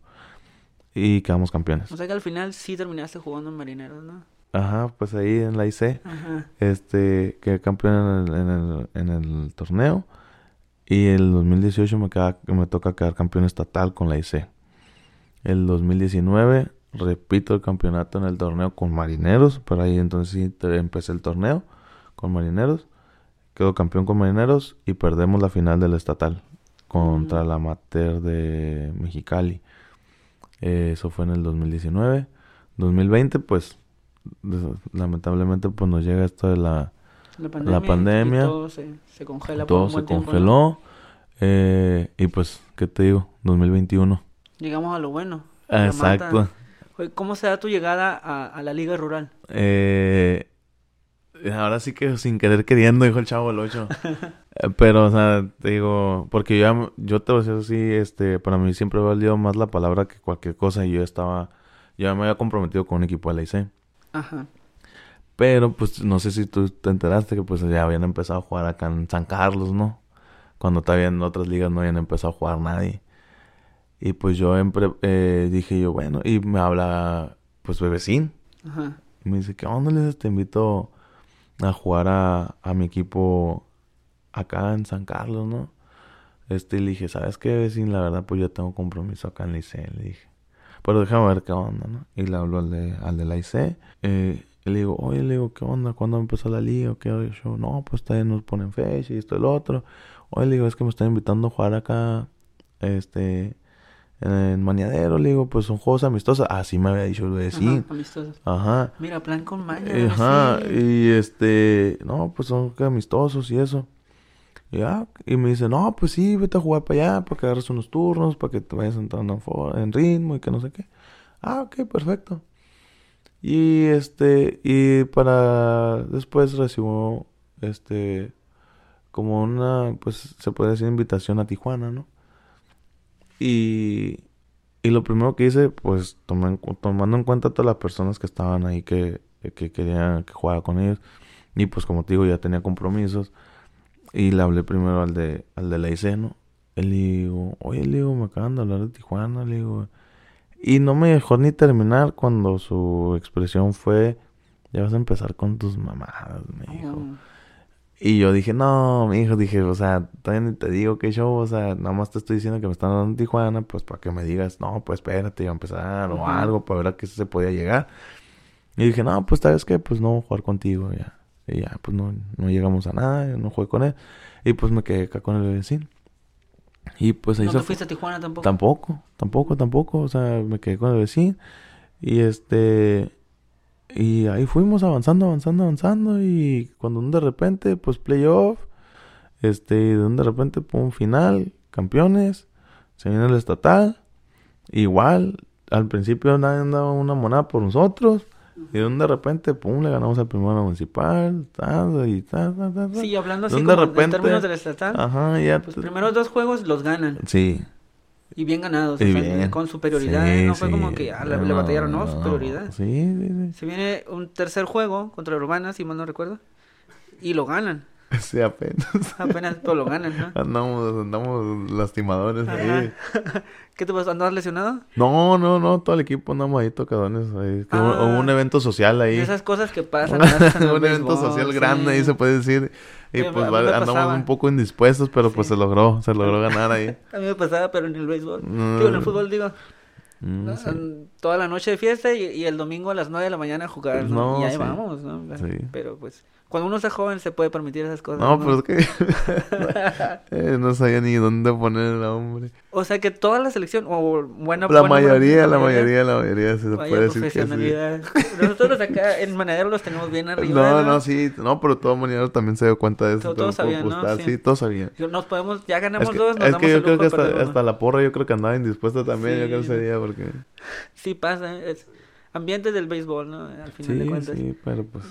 Y quedamos campeones. O sea que al final sí terminaste jugando en Marineros, ¿no? Ajá, pues ahí en la IC. Ajá. Este, quedé campeón en el, en el, torneo. Y el 2018 me, me toca quedar campeón estatal con la IC. El 2019 repito el campeonato en el torneo con Marineros. Pero ahí entonces sí empecé el torneo con Marineros. Quedo campeón con Marineros y perdemos la final del estatal contra la Amateur de Mexicali. eso fue en el 2019. 2020 pues lamentablemente pues nos llega esto de la, la pandemia. todo se, congela. Todo se congeló. Eh, y pues, ¿qué te digo? 2021. Llegamos a lo bueno. Exacto. ¿Cómo se da tu llegada a, la liga rural? Eh, ahora sí que sin querer queriendo, dijo el chavo el 8. Eh, pero, o sea, te digo, porque yo, yo te voy a decir así, este, para mí siempre ha valido más la palabra que cualquier cosa y yo estaba, ya me había comprometido con un equipo de la IC. Ajá. Pero pues no sé si tú te enteraste que pues ya habían empezado a jugar acá en San Carlos, ¿no? Cuando todavía en otras ligas no habían empezado a jugar nadie. Y pues yo eh, dije yo, bueno, y me habla pues Bebecín. Ajá. Y me dice, ¿qué onda, les te invito a jugar a, a mi equipo acá en San Carlos, ¿no? Este, y le dije, ¿sabes qué, Bebecín? La verdad, pues yo tengo compromiso acá en Liceo, le dije. Pero déjame ver qué onda, ¿no? Y le hablo al de, al de la IC. Eh, y le digo, oye, le digo, ¿qué onda? ¿Cuándo empezó la liga? ¿Qué yo? No, pues todavía nos ponen fecha y esto y lo otro. Oye, le digo, es que me están invitando a jugar acá, este, en Maniadero. Le digo, pues son juegos amistosos. Así me había dicho lo de sí. amistosos. Ajá. Mira, plan con maña. Ajá. Y este, no, pues son amistosos y eso. Y, ah, y me dice, no, pues sí, vete a jugar para allá, para que agarres unos turnos, para que te vayas entrando en ritmo y que no sé qué. Ah, ok, perfecto. Y este, y para después recibo, este, como una, pues se puede decir invitación a Tijuana, ¿no? Y, y lo primero que hice, pues tomando en cuenta todas las personas que estaban ahí que, que querían que jugara con ellos. Y pues como te digo, ya tenía compromisos. Y le hablé primero al de, al de la IC, ¿no? Él le digo, oye, le digo, me acaban de hablar de Tijuana, le digo. Y no me dejó ni terminar cuando su expresión fue, ya vas a empezar con tus mamadas, me dijo. Y yo dije, no, mi hijo, dije, o sea, todavía ni te digo que yo, o sea, nada más te estoy diciendo que me están dando en Tijuana, pues para que me digas, no, pues espérate, iba a empezar, o algo, para ver a qué se podía llegar. Y dije, no, pues sabes que, pues no voy a jugar contigo ya. Y ya, pues no, no llegamos a nada, no jugué con él. Y pues me quedé acá con el vecino. Y pues ahí ¿No te fuiste a Tijuana tampoco? Tampoco, tampoco, tampoco. O sea, me quedé con el vecino. Y este. Y ahí fuimos avanzando, avanzando, avanzando. Y cuando de repente, pues playoff. Este, y de un de repente, pum, final, campeones. Se viene el estatal. Igual, al principio nadie daba una moneda por nosotros. Y de repente, pum, le ganamos al primero municipal. y ta, ta, ta, ta. Sí, hablando así De como de en términos del estatal. Ajá, ya. Los te- primeros dos juegos los ganan. Sí, Y bien ganados. Y o sea, bien. con superioridad. Sí, no fue como que ah, le, le batallaron, no, no. superioridad. Sí, sí, sí. Se viene un tercer juego contra Urbana, si mal no recuerdo. Y lo ganan. Sí, apenas. Apenas pero lo ganan, ¿no? Andamos, andamos lastimadores ahí. ¿Qué te pasó? ¿Andabas lesionado? No, no, no, todo el equipo andamos ahí tocadones. Ahí. Ah. Hubo un evento social ahí. Esas cosas que pasan. un evento social sí. grande ahí se puede decir. Y Sí, pues a mí va- me andamos pasaba. un poco indispuestos, pero pues se logró, se logró ganar ahí. A mí me pasaba, pero en el béisbol. Mm. Digo, en el fútbol, digo. Mm, sí. Toda la noche de fiesta y, y el domingo a las 9 de la mañana a jugar. ¿no? No, y ahí sí. vamos, ¿no? Sí. Pero pues, cuando uno está joven se puede permitir esas cosas. No, pero es que eh, no sabía ni dónde poner el nombre. O sea que toda la selección, o buena La buena- mayoría, la mayoría, la mayoría, sí se Vaya puede decir que sí. Nosotros acá en Manadero los tenemos bien arriba. No, no, sí, no, pero todo Manero también se dio cuenta de eso. Lo todos sabían, ¿no? apostar, Sí. Sí, todos sabían. Nos podemos, ya ganamos Es que, dos, nos es damos que yo el creo que de hasta, hasta la porra yo creo que andaba indispuesta también, yo creo Sí. ese día porque... Sí pasa, es ambiente del béisbol, ¿no? Al final de Sí, cuentas. sí, pero pues...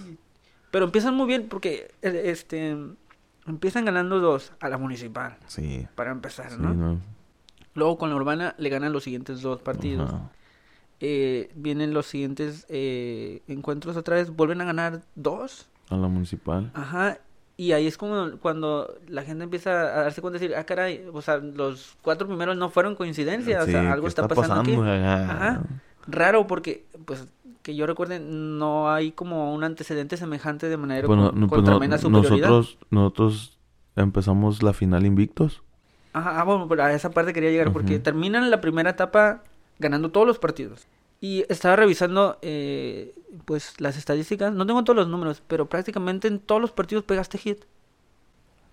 Pero empiezan muy bien porque, eh, este, empiezan ganando dos a la municipal, Sí, para empezar, sí, ¿no? no. Luego con la urbana le ganan los siguientes dos partidos. Eh, vienen los siguientes eh, encuentros otra vez, vuelven a ganar dos. A la municipal. Ajá. Y ahí es como cuando la gente empieza a darse cuenta de decir, ah, caray, o sea, los cuatro primeros no fueron coincidencia, o sea, algo ¿qué está, pasando, aquí. Ajá. Ajá. Raro porque, pues, que yo recuerde, no hay como un antecedente semejante de manera Bueno, con, no, con pues no- tremenda superioridad. nosotros, nosotros empezamos la final invictos. Ajá, ah, bueno, pero a esa parte quería llegar porque terminan la primera etapa ganando todos los partidos. Y estaba revisando, eh, pues, las estadísticas. No tengo todos los números, pero prácticamente en todos los partidos pegaste hit.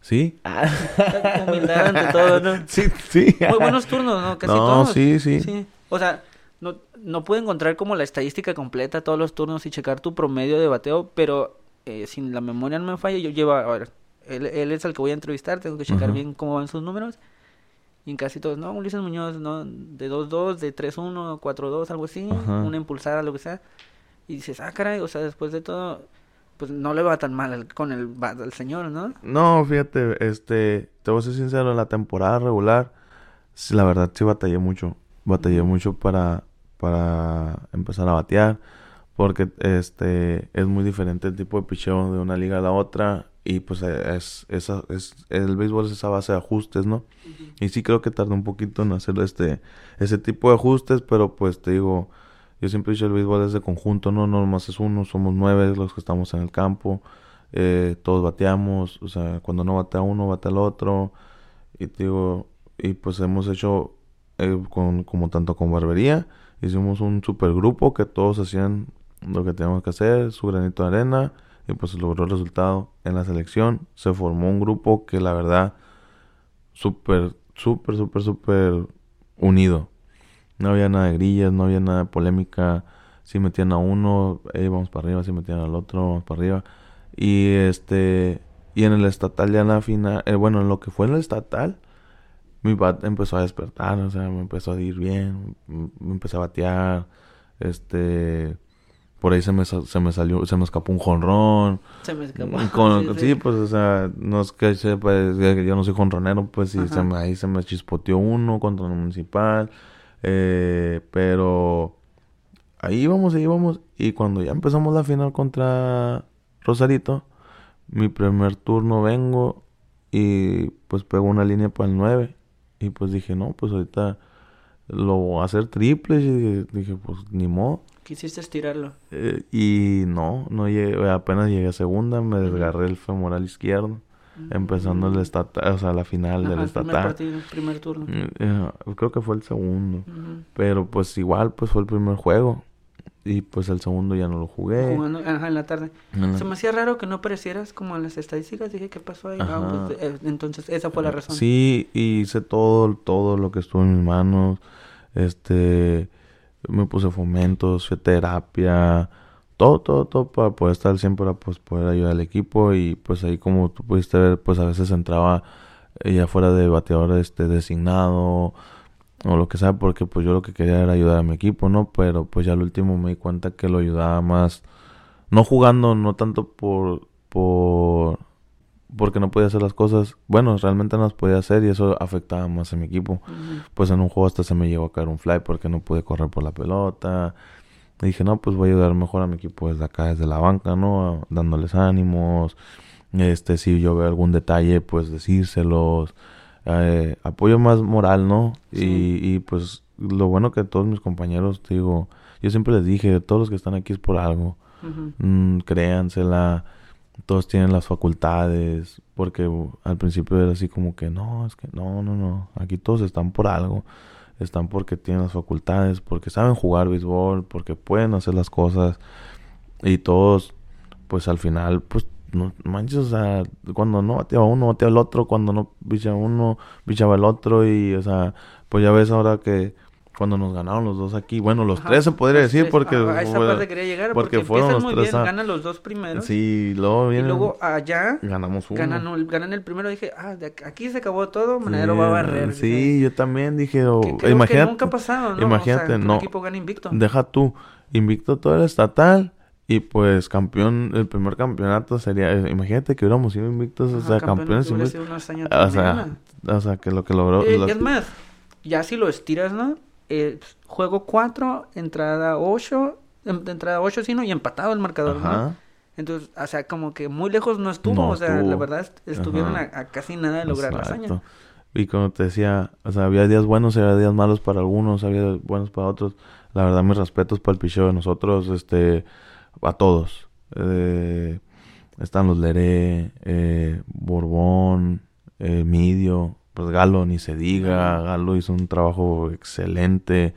¿Sí? Humildad ante todo, ¿no? Sí, sí. Muy buenos turnos, ¿no? Casi no, todos. sí, sí, Sí. O sea, no, no pude encontrar como la estadística completa, todos los turnos y checar tu promedio de bateo, pero eh, sin la memoria no me falla, yo llevo, a ver, él, él es el que voy a entrevistar, tengo que checar bien cómo van sus números. Y en casi todos, no, Ulises Muñoz, no, de 2-2, de 3-1, 4-2, algo así, Ajá. una impulsada, lo que sea. Y dices, ah, caray, o sea, después de todo, pues no le va tan mal al- con el al señor, ¿no? No, fíjate, este, te voy a ser sincero, en la temporada regular, sí, la verdad sí batallé mucho. Batallé mucho para, para empezar a batear, porque este, es muy diferente el tipo de picheo de una liga a la otra, y pues es, esa, es, el béisbol es esa base de ajustes, ¿no? Y sí creo que tardé un poquito en hacer este, ese tipo de ajustes, pero pues te digo, yo siempre he dicho el béisbol es de conjunto, no, no nomás es uno, somos nueve los que estamos en el campo, eh, todos bateamos, o sea, cuando no batea uno, batea el otro, y te digo, y pues hemos hecho, eh, con, como tanto con barbería, hicimos un super grupo que todos hacían lo que teníamos que hacer, su granito de arena, y pues logró el resultado en la selección, se formó un grupo que la verdad, súper, súper, súper, súper unido. No había nada de grillas, no había nada de polémica. Si metían a uno, eh, vamos para arriba, si metían al otro, vamos para arriba. Y este, y en el estatal ya en la final, eh, bueno, en lo que fue en el estatal, mi bat empezó a despertar, o sea, me empezó a ir bien, me empecé a batear, este, por ahí se me, se me salió, se me escapó un jonrón. Se me escapó. Con- Sí, sí, sí. pues, o sea, no es que sepa, es que yo no soy jonronero, pues, sí, se me, ahí se me chispoteó uno contra el municipal, eh, pero ahí íbamos, ahí íbamos, y cuando ya empezamos la final contra Rosarito, mi primer turno vengo y pues pego una línea para el 9, y pues dije, no, pues ahorita lo voy a hacer triples, y dije, dije, pues, ni modo. Quisiste estirarlo. Eh, y no, no llegué, apenas llegué a segunda, me desgarré el femoral izquierdo, empezando el estatal, o sea, la final del Ajá, primer estatal. partido, primer turno. Mm, eh, creo que fue el segundo, pero pues igual, pues fue el primer juego. Y pues el segundo ya no lo jugué. Jugando, ajá, en la tarde. Se me hacía raro que no aparecieras como en las estadísticas. Dije, ¿qué pasó ahí? Ah, pues, eh, entonces, esa fue la razón. Sí, y hice todo, todo lo que estuvo en mis manos. Este, me puse fomentos, fui a terapia, todo, todo, todo para poder estar al 100 para pues, poder ayudar al equipo. Y pues ahí como tú pudiste ver, pues a veces entraba eh, ya fuera de bateador este, designado o lo que sea, porque pues yo lo que quería era ayudar a mi equipo, ¿no? Pero pues ya al último me di cuenta que lo ayudaba más, no jugando, no tanto por, por, porque no podía hacer las cosas, bueno, realmente no las podía hacer y eso afectaba más a mi equipo. Pues en un juego hasta se me llegó a caer un fly porque no pude correr por la pelota. Y dije, no, pues voy a ayudar mejor a mi equipo desde acá, desde la banca, ¿no? Dándoles ánimos. Este, si yo veo algún detalle, pues decírselos. Eh, apoyo más moral, ¿no? Sí. Y, y pues lo bueno que todos mis compañeros, te digo, yo siempre les dije, todos los que están aquí es por algo. Ujú. Mm, créansela, todos tienen las facultades, porque uh, al principio era así como que no, es que no, no, no, aquí todos están por algo, están porque tienen las facultades, porque saben jugar béisbol, porque pueden hacer las cosas y todos, pues al final, pues no manches, o sea, cuando no bateaba uno, bateaba el otro, cuando no bichaba uno, bichaba el otro y, o sea, pues ya ves ahora que cuando nos ganaron los dos aquí, bueno, los Ajá, tres se podría decir tres. porque A, a esa fue- parte quería llegar porque porque, fueron empiezan los muy tres bien, a- ganan los dos primeros. Sí, luego y viene. luego allá ganamos uno. ganan, el- ganan el primero. Dije, ah, de aquí se acabó todo, Manadero va a barrer. Sí, yo también dije, o- Que creo imagínate, que nunca ha pasado, ¿no? imagínate, o sea, que no. Un equipo gana invicto. deja tú, invicto todo el estatal y pues campeón, el primer campeonato sería, eh, imagínate que hubiéramos sido invictos, o Ajá, sea, campeones, invictos. una O sea, o sea, que lo que logró. Eh, lo- es más, ya si lo estiras, ¿no? Eh, juego 4, entrada 8, entrada 8, sí, ¿no? Y empatado el marcador, ¿no? Entonces, o sea, como que muy lejos no estuvo, No o sea, la verdad est- estuvieron a, casi nada de lograr la hazaña. Exacto. Y como te decía, o sea, había días buenos y había días malos para algunos, había días buenos para otros. La verdad, mis respetos para el picheo de nosotros, este, a todos. Eh, están los Leré, eh, Borbón, eh, Midio, pues Galo, ni se diga. Galo hizo un trabajo excelente.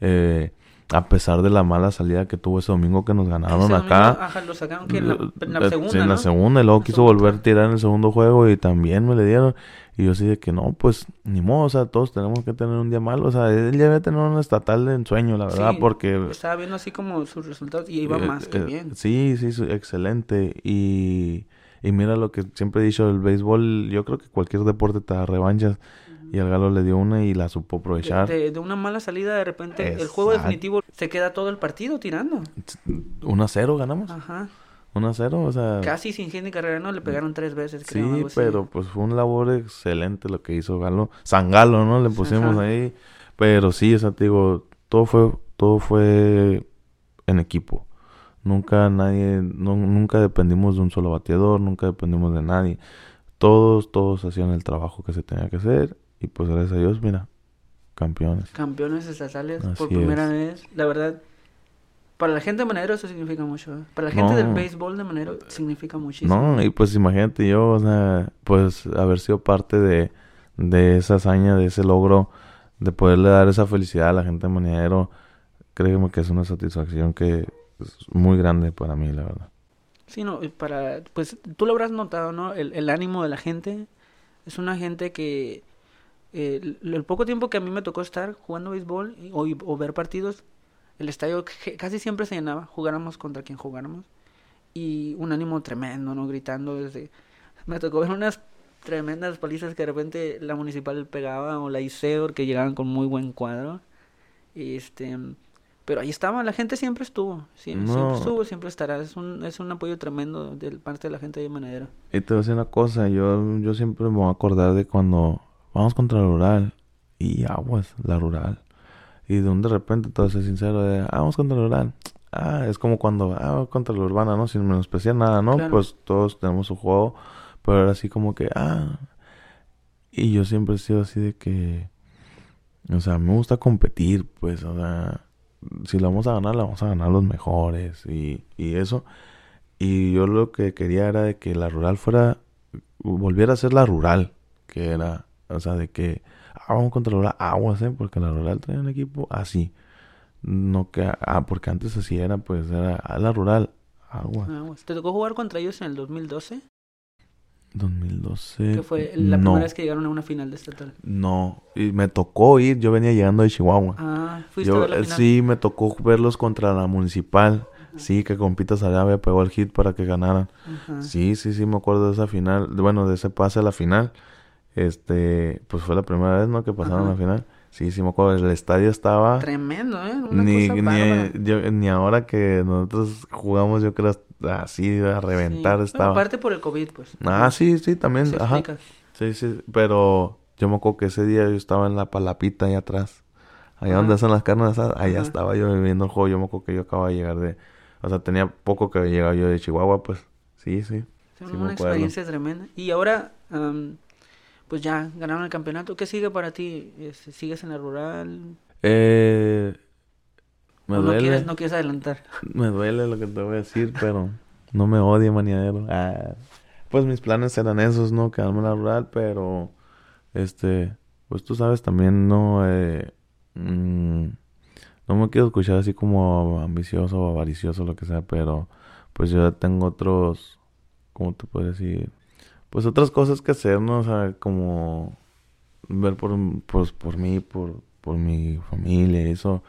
Eh, a pesar de la mala salida que tuvo ese domingo que nos ganaron Ese acá. domingo, ajá, lo sacaron que en la, en la Eh, segunda, en la ¿no? segunda, y luego quiso volver a tirar en el segundo juego y también me le dieron. Y yo así de que no, pues ni modo, o sea, todos tenemos que tener un día malo. O sea, él ya debe tener un estatal de ensueño, la verdad, Sí, porque... Estaba viendo así como sus resultados y iba eh, más que eh, bien. Sí, sí, excelente. Y, y mira lo que siempre he dicho, el béisbol, yo creo que cualquier deporte te da revanchas. Y al Galo le dio una y la supo aprovechar. de- de una mala salida, de repente, el juego definitivo se queda todo el partido tirando. 1 a 0 ganamos. Ajá. 1 a 0, o sea... Casi sin gente carrera, ¿no? Le pegaron tres veces. Sí, pero pues fue un labor excelente lo que hizo Galo. San Galo, ¿no? Le pusimos Ajá. ahí. Pero sí, o sea, te digo, todo fue, todo fue en equipo. Nunca nadie, no- nunca dependimos de un solo bateador, nunca dependimos de nadie. Todos, todos hacían el trabajo que se tenía que hacer. Y pues gracias a Dios, mira, campeones. Campeones estatales por primera es. vez. La verdad, para la gente de Manero eso significa mucho. ¿eh? Para la gente del No. béisbol de Manero significa muchísimo. No, y pues imagínate yo, o sea, pues haber sido parte de, de esa hazaña, de ese logro, de poderle dar esa felicidad a la gente de Maniadero, créeme que es una satisfacción que es muy grande para mí, la verdad. Sí, no, para, pues tú lo habrás notado, ¿no? El, el ánimo de la gente es una gente que eh, el, el poco tiempo que a mí me tocó estar jugando béisbol o, o ver partidos, el estadio casi siempre se llenaba, jugáramos contra quien jugáramos y un ánimo tremendo, ¿no? Gritando desde... Me tocó ver unas tremendas palizas que de repente la municipal pegaba o la ICEOR que llegaban con muy buen cuadro. Este, pero ahí estaba, la gente siempre estuvo, siempre No. estuvo, siempre estará. Es un, es un apoyo tremendo de parte de la gente de Manadero. Y te voy a decir una cosa, yo, yo siempre me voy a acordar de cuando vamos contra la rural y aguas, la rural. Y de un de repente, todo ser sincero, de, ah, vamos contra la rural. Ah, es como cuando, ah, contra la urbana, ¿no? Sin menospreciar nada, ¿no? Claro. Pues todos tenemos su juego, pero era así como que, ah. Y yo siempre he sido así de que, o sea, me gusta competir, pues, o sea, si la vamos a ganar, la vamos a ganar los mejores y, y eso. Y yo lo que quería era de que la rural fuera, volviera a ser la rural, que era, o sea, de que, ah, vamos contra la rural, aguas, ¿eh? Porque la rural trae un equipo así. No que... Ah, porque antes así era, pues era a la rural, agua. Ah, ¿Te tocó jugar contra ellos en el 2012? 2012. Que fue la no, primera vez que llegaron a una final de estatal. No, y me tocó ir, yo venía llegando de Chihuahua. Ah, fuiste a Yo, ver la eh, final. sí, me tocó verlos contra la municipal. Sí, que con Pita Sarabia pegó el hit para que ganaran. Ajá. Sí, sí, sí, me acuerdo de esa final. Bueno, de ese pase a la final. Este, pues fue la primera vez, ¿no? Que pasaron la final. Sí, sí, me acuerdo. El estadio estaba. Tremendo, ¿eh? Una Ni, cosa ni, yo- ni ahora que nosotros jugamos, yo creo así a reventar Sí. estaba. Bueno, aparte por el COVID, pues. Ah, sí, sí, también. Se Ajá. explica. Sí, sí, pero yo me acuerdo que ese día yo estaba en la palapita allá atrás. Allá donde hacen las carnes asadas, allá Ajá. estaba yo viviendo el juego. Yo me acuerdo que yo acababa de llegar de... O sea, tenía poco que llegaba yo de Chihuahua, pues. Sí, sí. Sí, Sí, me una experiencia tremenda. Y ahora, pues ya ganaron el campeonato. ¿Qué sigue para ti? ¿Sigues en la rural? Eh... Me ¿O no duele. quieres, no quieres adelantar? Me duele lo que te voy a decir, pero no me odie, maniadero. Ah, pues mis planes eran esos, ¿no? Quedarme en la rural, pero este, pues tú sabes también, no, eh, mm, no me quiero escuchar así como ambicioso o avaricioso, lo que sea, pero pues yo ya tengo otros, ¿cómo te puedo decir? Pues otras cosas que hacer, ¿no? O sea, como ver por, pues, por mí, por, por mi familia y eso.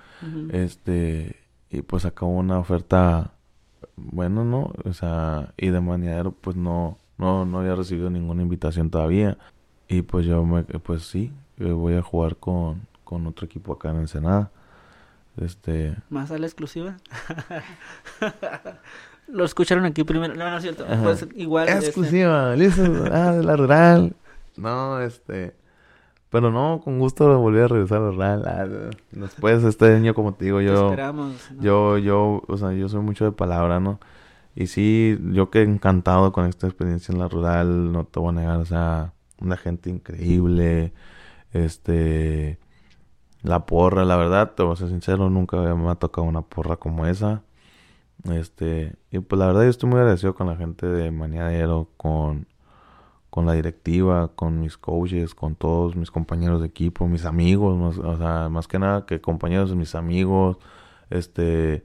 Este, y pues acabó una oferta, bueno, ¿no? O sea, y de maniadero, pues no, no, no había recibido ninguna invitación todavía. Y pues yo me, pues sí, eh, voy a jugar con, con otro equipo acá en Ensenada. Este, ¿Más a la exclusiva? Lo escucharon aquí primero. No, no es cierto. Ajá. Pues igual. este, exclusiva, listo, ah, de la rural. No, este, pero no, con gusto volví a regresar a la rural. Ah, después este año, como te digo, te yo... esperamos. ¿no? Yo, yo, o sea, yo soy mucho de palabra, ¿no? Y sí, yo que encantado con esta experiencia en la rural, no te voy a negar, o sea, una gente increíble, este, la porra, la verdad, te voy a ser sincero, nunca me ha tocado una porra como esa, este, y pues la verdad yo estoy muy agradecido con la gente de Maniadero, con, con la directiva, con mis coaches, con todos mis compañeros de equipo, mis amigos, más- o sea, más que nada que compañeros, mis amigos, este,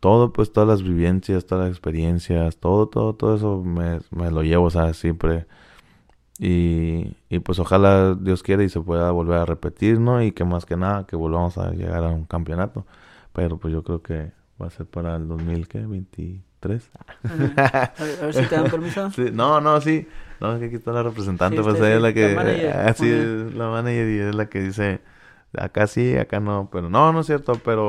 todo, pues todas las vivencias, todas las experiencias, todo, todo, todo eso me, lo llevo, o siempre. Y, y pues ojalá Dios quiera y se pueda volver a repetir, ¿no? Y que más que nada, que volvamos a llegar a un campeonato. Pero pues yo creo que va a ser para el 2023. Ajá. A ver, a ver si te dan permiso. Sí, no, no, sí. No, es que aquí está la representante, Sí, pues ella es la que... así la manager y es la que dice, acá sí, acá no, pero no, no es cierto, pero...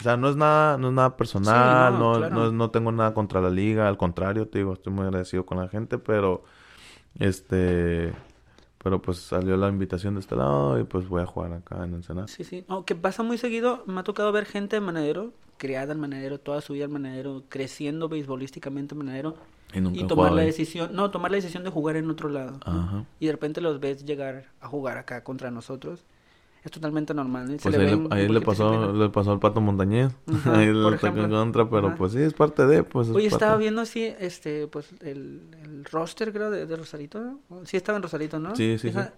O sea, no es nada, no es nada personal, no, no, claro. no, no tengo nada contra la liga, al contrario, te digo, estoy muy agradecido con la gente, pero... Este... Pero pues salió la invitación de este lado y pues voy a jugar acá en Ensenada. Sí, sí. No, que pasa muy seguido. Me ha tocado ver gente en Manadero, criada en Manadero, toda su vida en Manadero, creciendo beisbolísticamente en Manadero. Y nunca Y he tomar la ahí. decisión, no, tomar la decisión de jugar en otro lado. ¿no? Ajá. Y de repente los ves llegar a jugar acá contra nosotros. Es totalmente normal. Pues le ahí, le, ahí le pasó, le pasó al Pato Montañez. Ajá, ahí por le tocó en contra, pero Ajá. pues sí, es parte de, pues es Oye, estaba viendo así, este, pues, el, el roster, creo, de, de Rosarito, ¿no? Sí estaba en Rosarito, ¿no? Sí, sí, Esa- sí.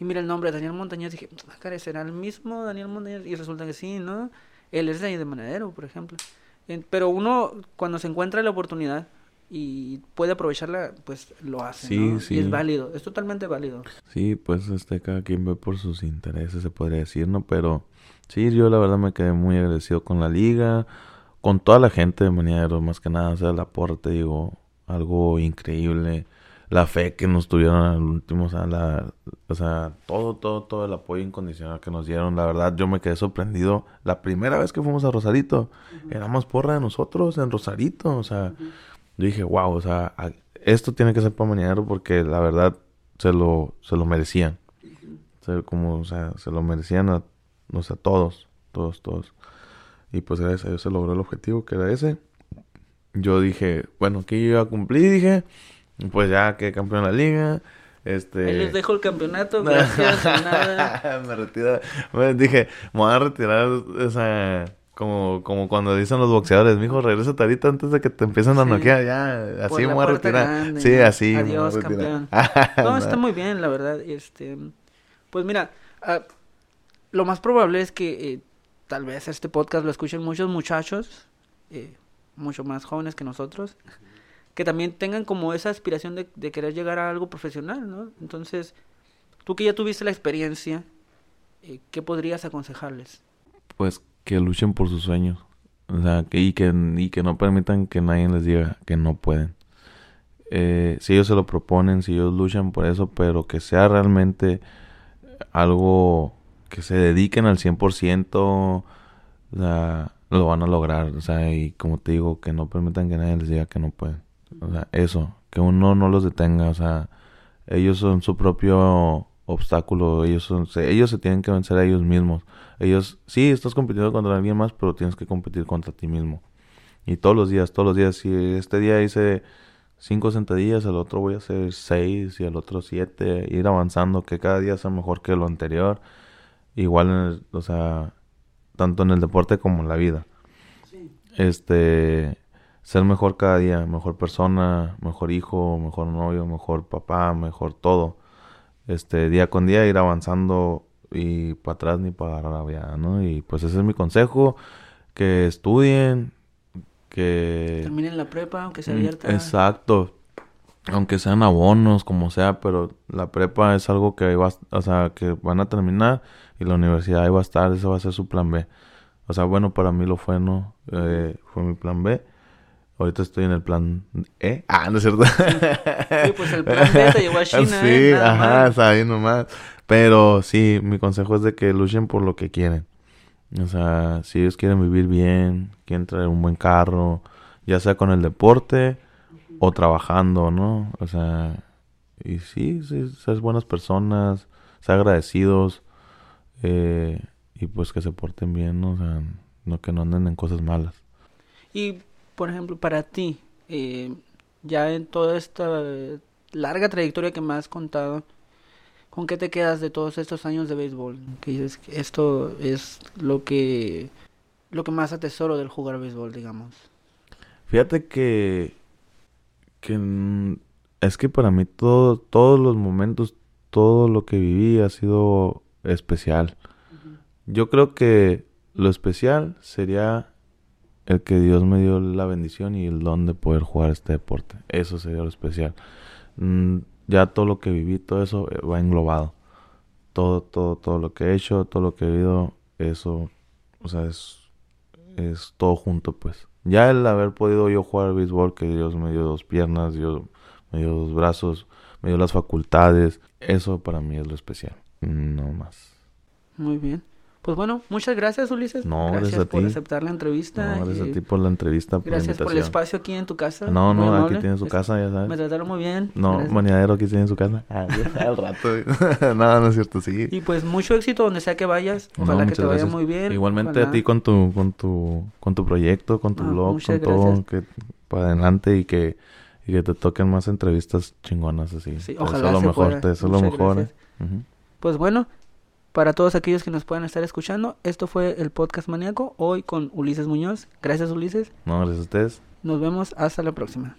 Y mira el nombre, Daniel Montañez, dije, ah, ¿será el mismo Daniel Montañez? Y resulta que sí, ¿no? Él es de Manadero, por ejemplo. Pero uno, cuando se encuentra la oportunidad y puede aprovecharla, pues lo hace, Sí, ¿no? sí. Y es válido, es totalmente válido. Sí, pues este, cada quien ve por sus intereses, se podría decir, ¿no? Pero sí, yo la verdad me quedé muy agradecido con la liga, con toda la gente de Maniadero, más que nada, o sea, el aporte, digo, algo increíble. La fe que nos tuvieron al último, o sea, la, o sea, todo, todo, todo el apoyo incondicional que nos dieron. La verdad, yo me quedé sorprendido. La primera vez que fuimos a Rosarito, éramos porra de nosotros en Rosarito, o sea, yo dije, wow, o sea, a- esto tiene que ser para Maniadero porque la verdad se lo, se lo merecían. Se, como, o sea, se lo merecían a, o sea, todos, todos, todos. Y pues gracias a Dios se logró el objetivo que era ese. Yo dije, bueno, que yo iba a cumplir, dije, pues ya que campeón de la liga, este... Ahí les dejo el campeonato, gracias, nada. me retiro. Dije, me voy a retirar, o sea, como, como cuando dicen los boxeadores, mijo, regresa ahorita antes de que te empiecen a Sí. noquear, ya, así me voy a retirar. grande, sí, así. me voy a Adiós, retirar. No, está muy bien, la verdad. Este, pues mira, ah, lo más probable es que eh, tal vez este podcast lo escuchen muchos muchachos, eh, mucho más jóvenes que nosotros, que también tengan como esa aspiración de, querer llegar a algo profesional, ¿no? Entonces, tú que ya tuviste la experiencia, eh, ¿qué podrías aconsejarles? Pues que luchen por sus sueños. O sea, que, y, que, y que no permitan que nadie les diga que no pueden. Eh, si ellos se lo proponen, si ellos luchan por eso, pero que sea realmente algo que se dediquen al 100%, o sea, lo van a lograr. O sea, y como te digo, que no permitan que nadie les diga que no pueden. O sea, eso, que uno no los detenga. O sea, ellos son su propio obstáculo, ellos son, se, ellos se tienen que vencer a ellos mismos. Ellos, sí, estás compitiendo contra alguien más, pero tienes que competir contra ti mismo. Y todos los días, todos los días, si este día hice cinco sentadillas, el otro voy a hacer seis y el otro siete, ir avanzando, que cada día sea mejor que lo anterior. Igual, en el, o sea, tanto en el deporte como en la vida. Este, ser mejor cada día, mejor persona, mejor hijo, mejor novio, mejor papá, mejor todo. Este, día con día ir avanzando y para atrás ni para rabia, ¿no? Y pues ese es mi consejo, que estudien, que... Terminen la prepa, aunque sea Mm, abierta. Exacto. Aunque sean abonos, como sea, pero la prepa es algo que va, o sea, que van a terminar y la universidad ahí va a estar, ese va a ser su plan B. O sea, bueno, para mí lo fue, ¿no? Eh, fue mi plan B. Ahorita estoy en el plan E. Ah, no es cierto. Sí, pues el plan B te llevó a China, Sí, ¿eh? Ajá, mal. está ahí nomás. Pero sí, mi consejo es de que luchen por lo que quieren. O sea, si ellos quieren vivir bien, quieren traer un buen carro, ya sea con el deporte o trabajando, ¿no? O sea, y sí, sí ser buenas personas, ser agradecidos, eh, y pues que se porten bien, ¿no? O sea, no que no anden en cosas malas. Y, por ejemplo, para ti, eh, ya en toda esta larga trayectoria que me has contado, ¿con qué te quedas de todos estos años de béisbol? Que dices que esto es lo que lo que más atesoro del jugar béisbol, digamos. Fíjate que, que es que para mí todo, todos los momentos, todo lo que viví ha sido especial. Yo creo que lo especial sería el que Dios me dio la bendición y el don de poder jugar este deporte. Eso sería lo especial. Mm, ya todo lo que viví, todo eso eh, va englobado. Todo, todo, todo lo que he hecho, todo lo que he vivido, eso, o sea, es, es todo junto, pues. Ya el haber podido yo jugar béisbol, que Dios me dio dos piernas, Dios me dio dos brazos, me dio las facultades, eso para mí es lo especial. No más. Muy bien. Pues bueno, muchas gracias, Ulises. No, gracias gracias a por ti. aceptar la entrevista. No, gracias a ti por la entrevista, por Gracias la por el espacio aquí en tu casa. No, no, aquí tiene su casa, ya Me sabes. trataron muy bien. No, gracias. Maniadero aquí tiene su casa. Ah, al rato. no, no es cierto, sí. Y pues mucho éxito donde sea que vayas. No, Ojalá que te vaya gracias. muy bien. Igualmente ojalá- a ti con tu, con tu, con tu proyecto, con tu Ah, blog, con todo, gracias. que para adelante y que, y que te toquen más entrevistas chingonas así. Sí, Eso ojalá es lo mejor, pueda. eso es lo mejor. Pues bueno, para todos aquellos que nos puedan estar escuchando, esto fue el podcast maníaco. Hoy con Ulises Muñoz. Gracias, Ulises. No, gracias a ustedes. Nos vemos hasta la próxima.